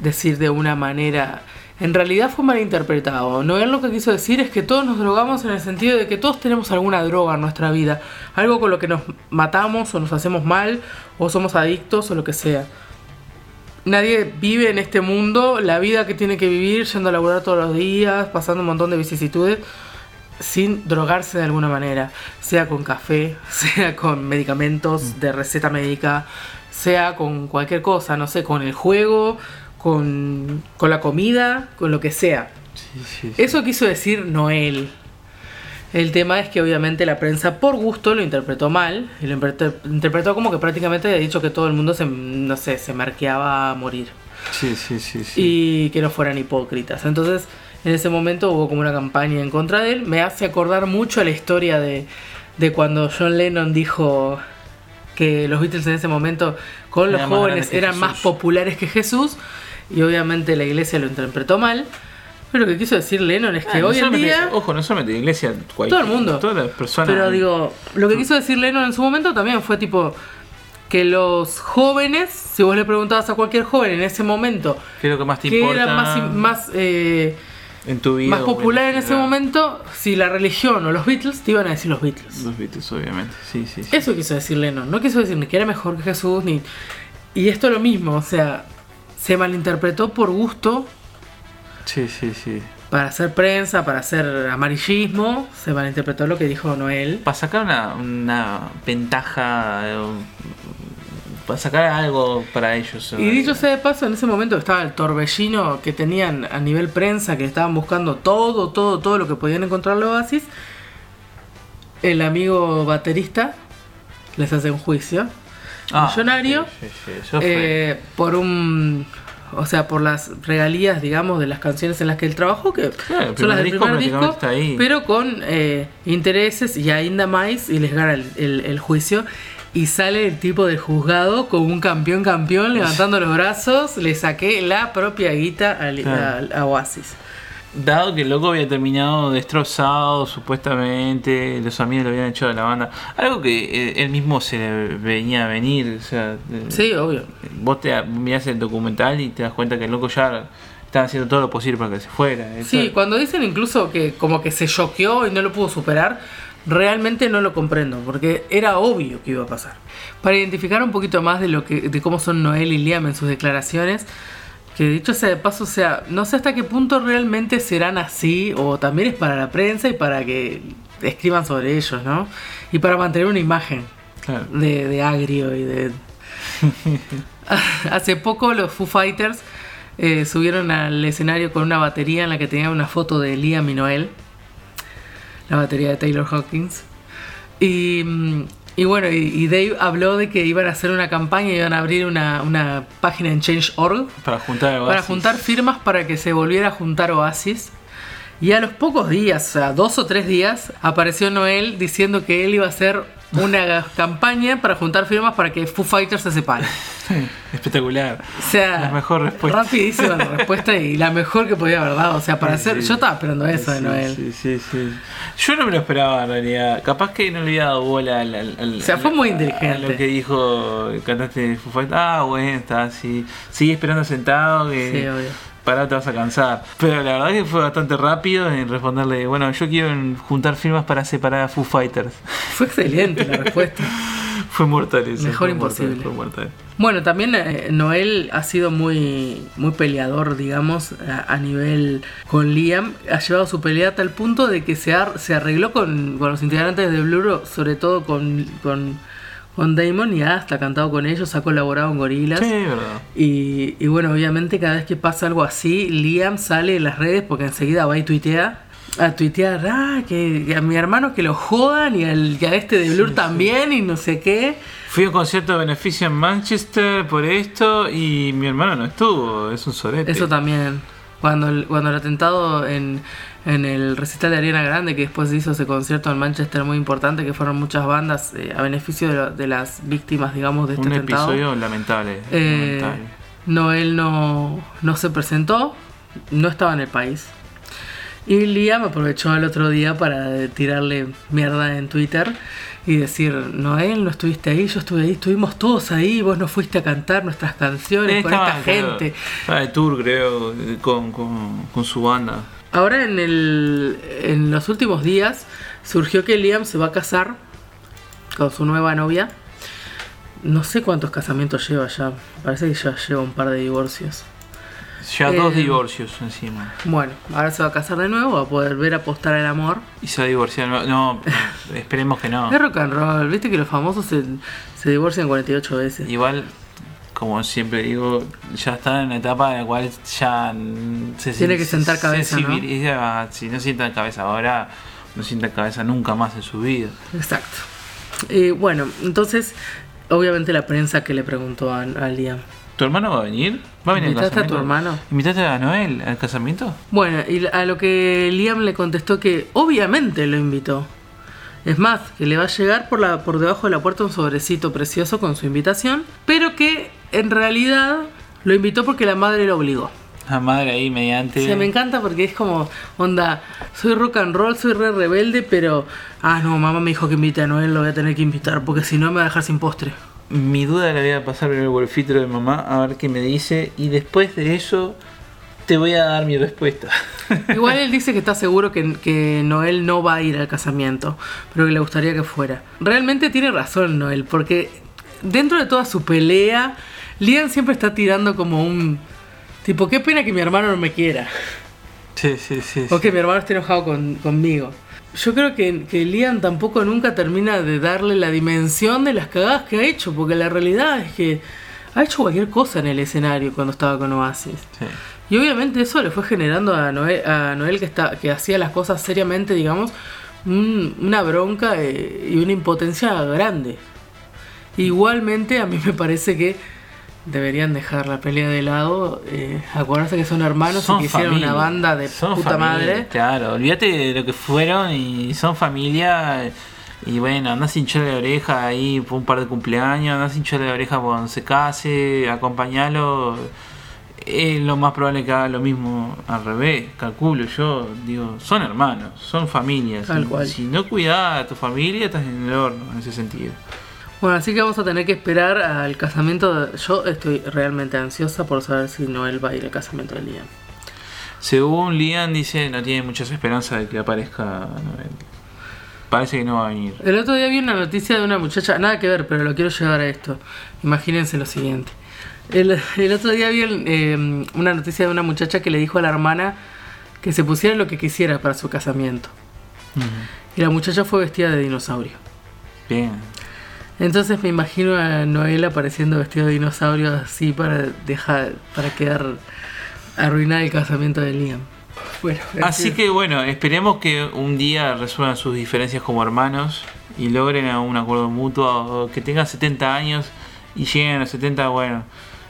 decir de una manera. En realidad fue malinterpretado. Noel lo que quiso decir es que todos nos drogamos en el sentido de que todos tenemos alguna droga en nuestra vida. Algo con lo que nos matamos o nos hacemos mal o somos adictos o lo que sea. Nadie vive en este mundo la vida que tiene que vivir yendo a laburar todos los días, pasando un montón de vicisitudes sin drogarse de alguna manera, sea con café, sea con medicamentos de receta médica, sea con cualquier cosa, no sé, con el juego, con, con la comida, con lo que sea. Sí, sí, sí. Eso quiso decir Noel. El tema es que obviamente la prensa por gusto lo interpretó mal y lo interpretó, como que prácticamente había dicho que todo el mundo se, no sé, se marqueaba a morir Sí, sí, sí, sí. y que no fueran hipócritas. Entonces, en ese momento hubo como una campaña en contra de él. Me hace acordar mucho a la historia de, de cuando John Lennon dijo que los Beatles en ese momento con los jóvenes eran más populares que Jesús y obviamente la iglesia lo interpretó mal. Pero lo que quiso decir Lennon es que Ah, no hoy en solamente- día... Ojo, no solamente la iglesia, cualquier- Todo el mundo. Todas las personas. Pero digo, lo que quiso decir Lennon en su momento también fue tipo que los jóvenes, si vos le preguntabas a cualquier joven en ese momento, ¿Qué es lo que más te que importa era más, más, eh, en tu vida? más popular en ese momento, si la religión o los Beatles, te iban a decir los Beatles. Los Beatles, obviamente. Sí, sí, sí. Eso quiso decir Lennon, no quiso decir ni que era mejor que Jesús, ni... Y esto es lo mismo, o sea, se malinterpretó por gusto, Sí, sí, sí. para hacer prensa, para hacer amarillismo, se malinterpretó lo que dijo Noel. Para sacar una, una ventaja para sacar algo para ellos. Y dicho sea de paso, en ese momento estaba el torbellino que tenían a nivel prensa, que estaban buscando todo, todo, todo lo que podían encontrar en Oasis. El amigo baterista les hace un juicio Ah, millonario sí, sí, sí, eso fue. eh, por un. O sea, por las regalías, digamos, de las canciones en las que él trabajó, que Claro, son las del disco primer disco, prácticamente está ahí. pero con eh, intereses y ainda más, y les gana el, el- el juicio. Y sale el tipo del juzgado con un campeón campeón levantando los brazos. Le saqué la propia guita al- Claro. a, a Oasis. Dado que el loco había terminado destrozado, supuestamente, los amigos lo habían echado de la banda. Algo que eh, él mismo se le venía a venir. O sea, eh, Sí, obvio. vos te mirás el documental y te das cuenta que el loco ya estaba haciendo todo lo posible para que se fuera. Sí, Eso- cuando dicen incluso que como que se choqueó y no lo pudo superar, realmente no lo comprendo, porque era obvio que iba a pasar. Para identificar un poquito más de lo que, de cómo son Noel y Liam en sus declaraciones, que dicho sea de paso, o sea, no sé hasta qué punto realmente serán así, o también es para la prensa y para que escriban sobre ellos, ¿no? Y para mantener una imagen Claro. de, de agrio y de... Hace poco los Foo Fighters eh, subieron al escenario con una batería en la que tenía una foto de Liam y Noel, la batería de Taylor Hawkins. Y, mm, y bueno, y, y Dave habló de que iban a hacer una campaña, iban a abrir una, una página en Change.org Para juntar para juntar firmas para que se volviera a juntar Oasis. Y a los pocos días, o sea, dos o tres días, apareció Noel diciendo que él iba a hacer una campaña para juntar firmas para que Foo Fighters se separe. Espectacular. O sea, La mejor respuesta. rapidísima la respuesta y la mejor que podía haber dado. O sea, para Sí, hacer. sí. Yo estaba esperando eso de Sí, Noel. Sí, sí, sí. Yo no me lo esperaba en realidad. Capaz que no le había dado bola al. al- al- O sea, fue muy inteligente. a lo que dijo el cantante de Foo Fighters. Ah, bueno, está así. Sigue esperando sentado que. Sí, obvio. Pará, te vas a cansar. Pero la verdad que fue bastante rápido en responderle, bueno, yo quiero juntar firmas para separar a Foo Fighters. Fue excelente la respuesta. fue mortal eso. Mejor fue imposible. Mortal, fue mortal. Bueno, también eh, Noel ha sido muy, muy peleador, digamos, a, a nivel con Liam. Ha llevado su pelea a tal punto de que se, ar- se arregló con, con los integrantes de Blur, sobre todo con, con, con Damon, y ha hasta cantado con ellos, ha colaborado en Gorilas. Sí, verdad. Y, y bueno, obviamente cada vez que pasa algo así, Liam sale en las redes porque enseguida va y tuitea. A tuitear, ah, que, que a mi hermano que lo jodan y, al, y a este de Blur también y no sé qué. Fui a un concierto de beneficio en Manchester por esto y mi hermano no estuvo, es un sorete. Eso también. Cuando el, cuando el atentado en, en el recital de Ariana Grande, que después se hizo ese concierto en Manchester muy importante, que fueron muchas bandas eh, a beneficio de, lo- de las víctimas, digamos, de este un atentado. episodio lamentable. Eh, lamentable. Noel no, no se presentó, no estaba en el país. Y Liam aprovechó el otro día para tirarle mierda en Twitter y decir, Noel, no estuviste ahí, yo estuve ahí, estuvimos todos ahí, vos no fuiste a cantar nuestras canciones con esta gente. estaba de tour, creo, con, con, con su banda. Ahora en, el, en los últimos días surgió que Liam se va a casar con su nueva novia. No sé cuántos casamientos lleva ya, parece que ya lleva un par de divorcios. Ya Eh, dos divorcios encima. Bueno, ahora se va a casar de nuevo, va a poder ver apostar al amor. Y se va a divorciar. No, esperemos que no. Es rock and roll, viste que los famosos se, se divorcian 48 veces. Igual, como siempre digo, ya está en la etapa en la cual ya se Tiene que sentar cabeza, ¿no? Si no sienta cabeza ahora, no sienta cabeza nunca más en su vida. Exacto. Y bueno, entonces, obviamente la prensa que le preguntó a, a Liam. ¿Tu hermano va a venir? ¿Va a venir al ¿Invitaste a tu hermano? ¿Invitaste a Noel al casamiento? Bueno, y a lo que Liam le contestó que obviamente lo invitó. Es más, que le va a llegar por, la, por debajo de la puerta un sobrecito precioso con su invitación, pero que en realidad lo invitó porque la madre lo obligó. La madre ahí mediante. O sea, me encanta porque es como, onda, soy rock and roll, soy re rebelde, pero, ah, no, mamá me dijo que invite a Noel, lo voy a tener que invitar, porque si no me va a dejar sin postre. Mi duda la voy a pasar por el filtro de mamá a ver qué me dice. Y después de eso, te voy a dar mi respuesta. Igual él dice que está seguro que, que Noel no va a ir al casamiento, pero que le gustaría que fuera. Realmente tiene razón Noel, porque dentro de toda su pelea, Liam siempre está tirando como un... Tipo, qué pena que mi hermano no me quiera. sí, sí, sí. O que mi hermano esté enojado con- conmigo. Yo creo que, que Liam tampoco nunca termina de darle la dimensión de las cagadas que ha hecho, porque la realidad es que ha hecho cualquier cosa en el escenario cuando estaba con Oasis. Sí. Y obviamente eso le fue generando a Noel, a Noel que, está, que hacía las cosas seriamente, digamos, un- una bronca eh, y una impotencia grande. Igualmente a mí me parece que deberían dejar la pelea de lado, eh, acordarse que son hermanos y que hicieron una banda de son puta familia, madre. Claro, olvídate de lo que fueron y son familia. Y bueno, andás sin hinchar de oreja ahí por un par de cumpleaños, andás sin hinchar de oreja cuando se case, acompañalo. Es lo más probable que haga lo mismo al revés, calculo yo. Digo, son hermanos, son familias. Tal Si- cual. Si no cuidás a tu familia, estás en el horno en ese sentido. Bueno, así que vamos a tener que esperar al casamiento. de- Yo estoy realmente ansiosa por saber si Noel va a ir al casamiento de Liam. Según Liam dice, no tiene muchas esperanzas de que aparezca Noel. Parece que no va a venir. El otro día vi una noticia de una muchacha, nada que ver, pero lo quiero llevar a esto. Imagínense lo siguiente. El, el otro día vi el, eh, una noticia de una muchacha que le dijo a la hermana que se pusiera lo que quisiera para su casamiento. Y la muchacha fue vestida de dinosaurio. Bien. Entonces me imagino a Noel apareciendo vestido de dinosaurio así para dejar, para quedar arruinar el casamiento de Liam. Bueno, Así que bueno, esperemos que un día resuelvan sus diferencias como hermanos y logren un acuerdo mutuo, que tengan 70 años y lleguen a los 70, bueno,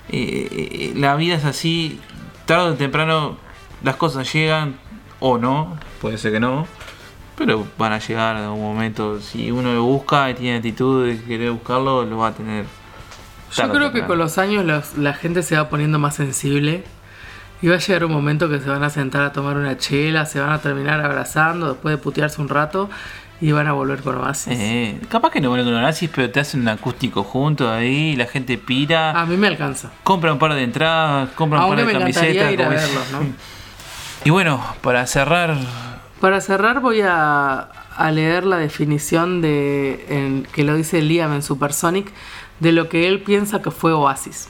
eh, eh, la vida es así, tarde o temprano las cosas llegan o no, puede ser que no, pero van a llegar en algún momento, si uno lo busca y tiene actitud de querer buscarlo, lo va a tener. Yo creo que con los años los- la gente se va poniendo más sensible y va a llegar un momento que se van a sentar a tomar una chela, se van a terminar abrazando después de putearse un rato y van a volver con Oasis. Eh, capaz que no vuelven con Oasis, pero te hacen un acústico juntos ahí, la gente pira. A mí me alcanza. Compra un par de entradas, compra un Aunque par de me camisetas. ir a como es- verlos, ¿no? Y bueno, para cerrar, Para cerrar voy a, a leer la definición de en- que lo dice Liam en Supersonic de lo que él piensa que fue Oasis.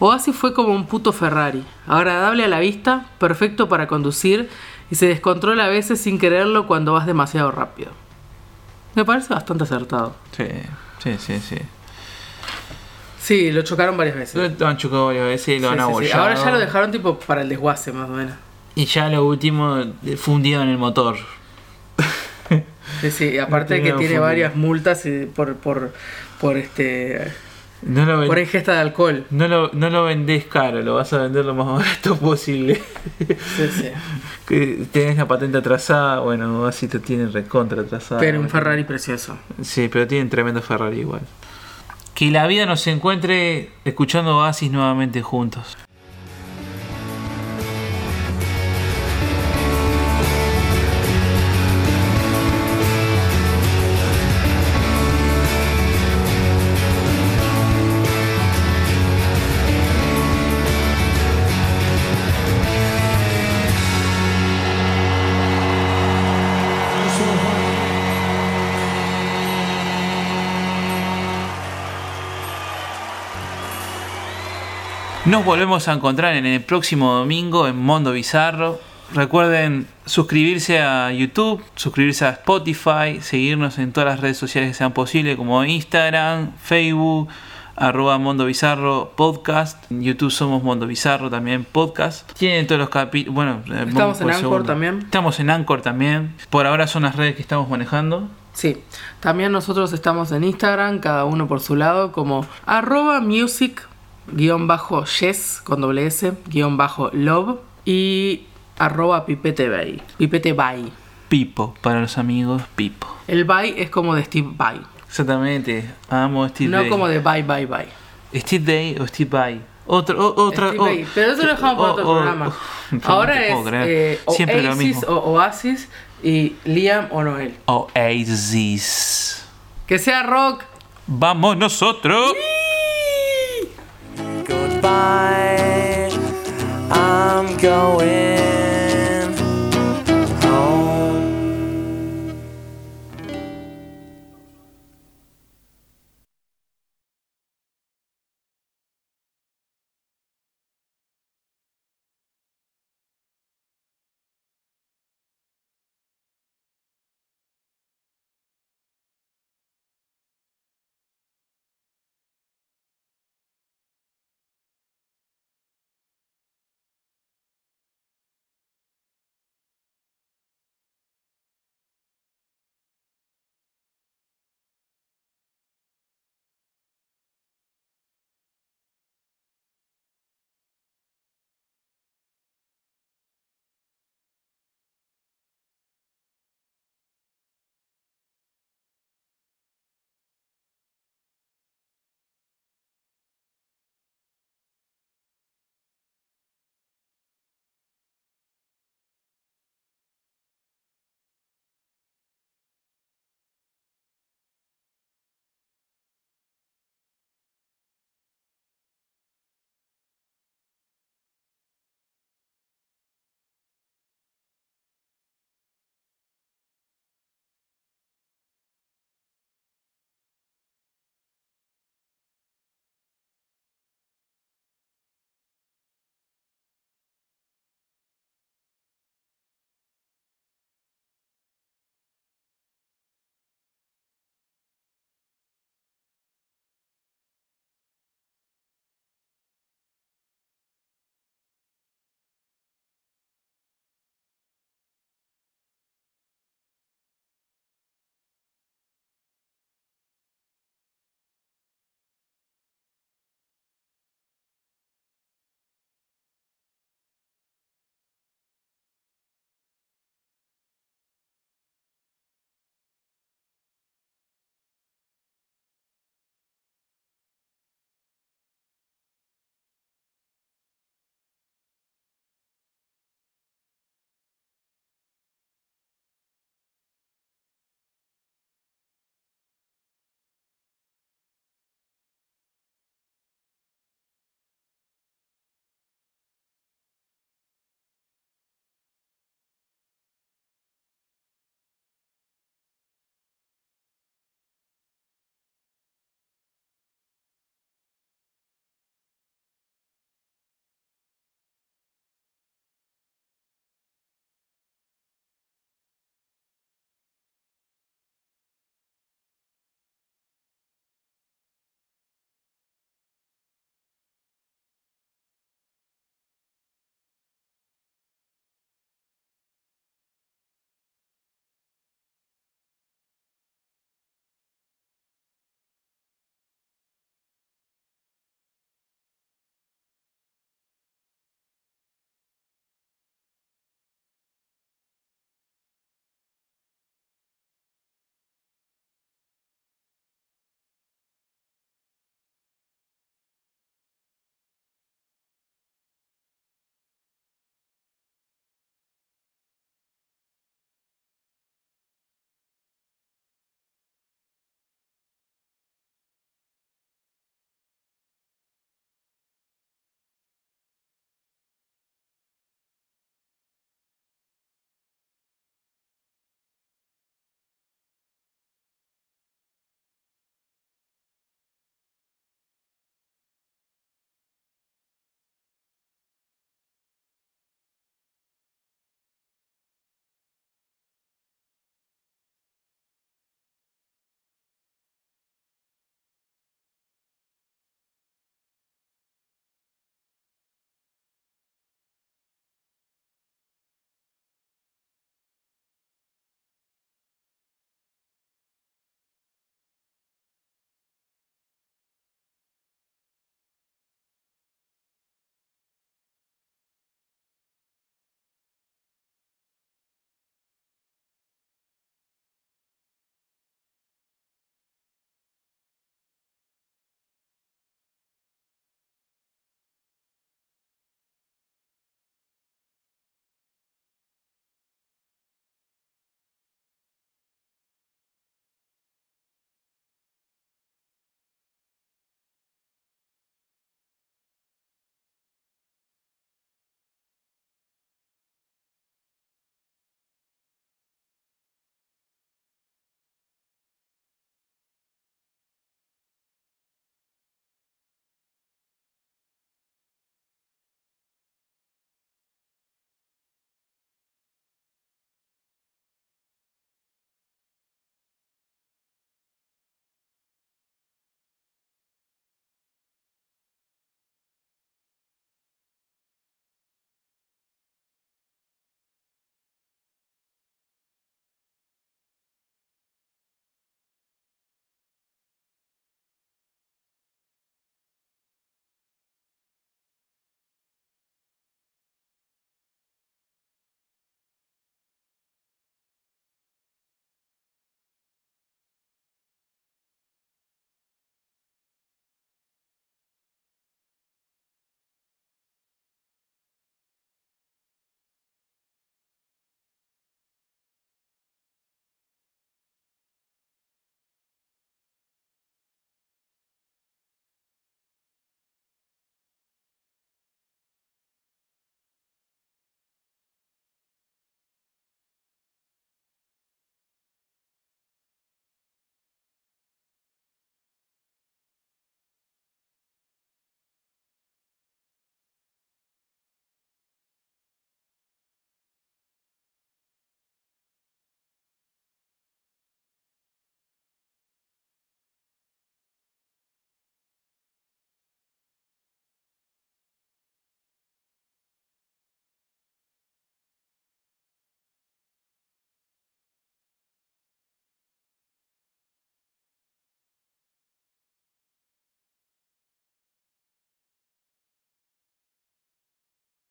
Oasis fue como un puto Ferrari, agradable a la vista, perfecto para conducir y se descontrola a veces sin quererlo cuando vas demasiado rápido. Me parece bastante acertado. sí, sí, sí, sí. Sí, lo chocaron varias veces. Lo han chocado varias veces, lo Sí, han sí, sí. abollado. Ahora ya lo dejaron tipo para el desguace más o menos. Y ya lo último, eh, fundido en el motor. Sí, sí, aparte de que tiene fundido. varias multas y por, por, por este No lo, por ingesta de alcohol. no, lo, no lo vendés caro, lo vas a vender lo más barato posible. Sí, sí. que tenés la patente atrasada, bueno, así te tienen recontra atrasada. Pero un Ferrari precioso. Sí, pero tienen tremendo Ferrari igual. Que la vida nos encuentre escuchando Oasis nuevamente juntos. Nos volvemos a encontrar en el próximo domingo en Mundo Bizarro. Recuerden suscribirse a YouTube, suscribirse a Spotify, seguirnos en todas las redes sociales que sean posibles como Instagram, Facebook, arroba Mundo Bizarro Podcast. En YouTube somos Mundo Bizarro también Podcast. Tienen todos los capítulos. Bueno, eh, Estamos en Anchor segundo. también. Estamos en Anchor también. Por ahora son las redes que estamos manejando. Sí. También nosotros estamos en Instagram, cada uno por su lado, como arroba music guion bajo yes con doble s guion bajo love y arroba pipete bay. Pipete bay. Pipo, para los amigos, Pipo. El bay es como de Steve Bay. Exactamente. Amo Steve No Day. como de bye bye bye. Steve Day o Steve Vai. Otro, o- otra, Steve o- Vai. Pero eso lo dejamos para o- otro o- programa. Ahora es eh, Siempre lo Oasis mismo. o Oasis y Liam o Noel. Oasis. Que sea rock. Vamos nosotros. Goodbye. I'm going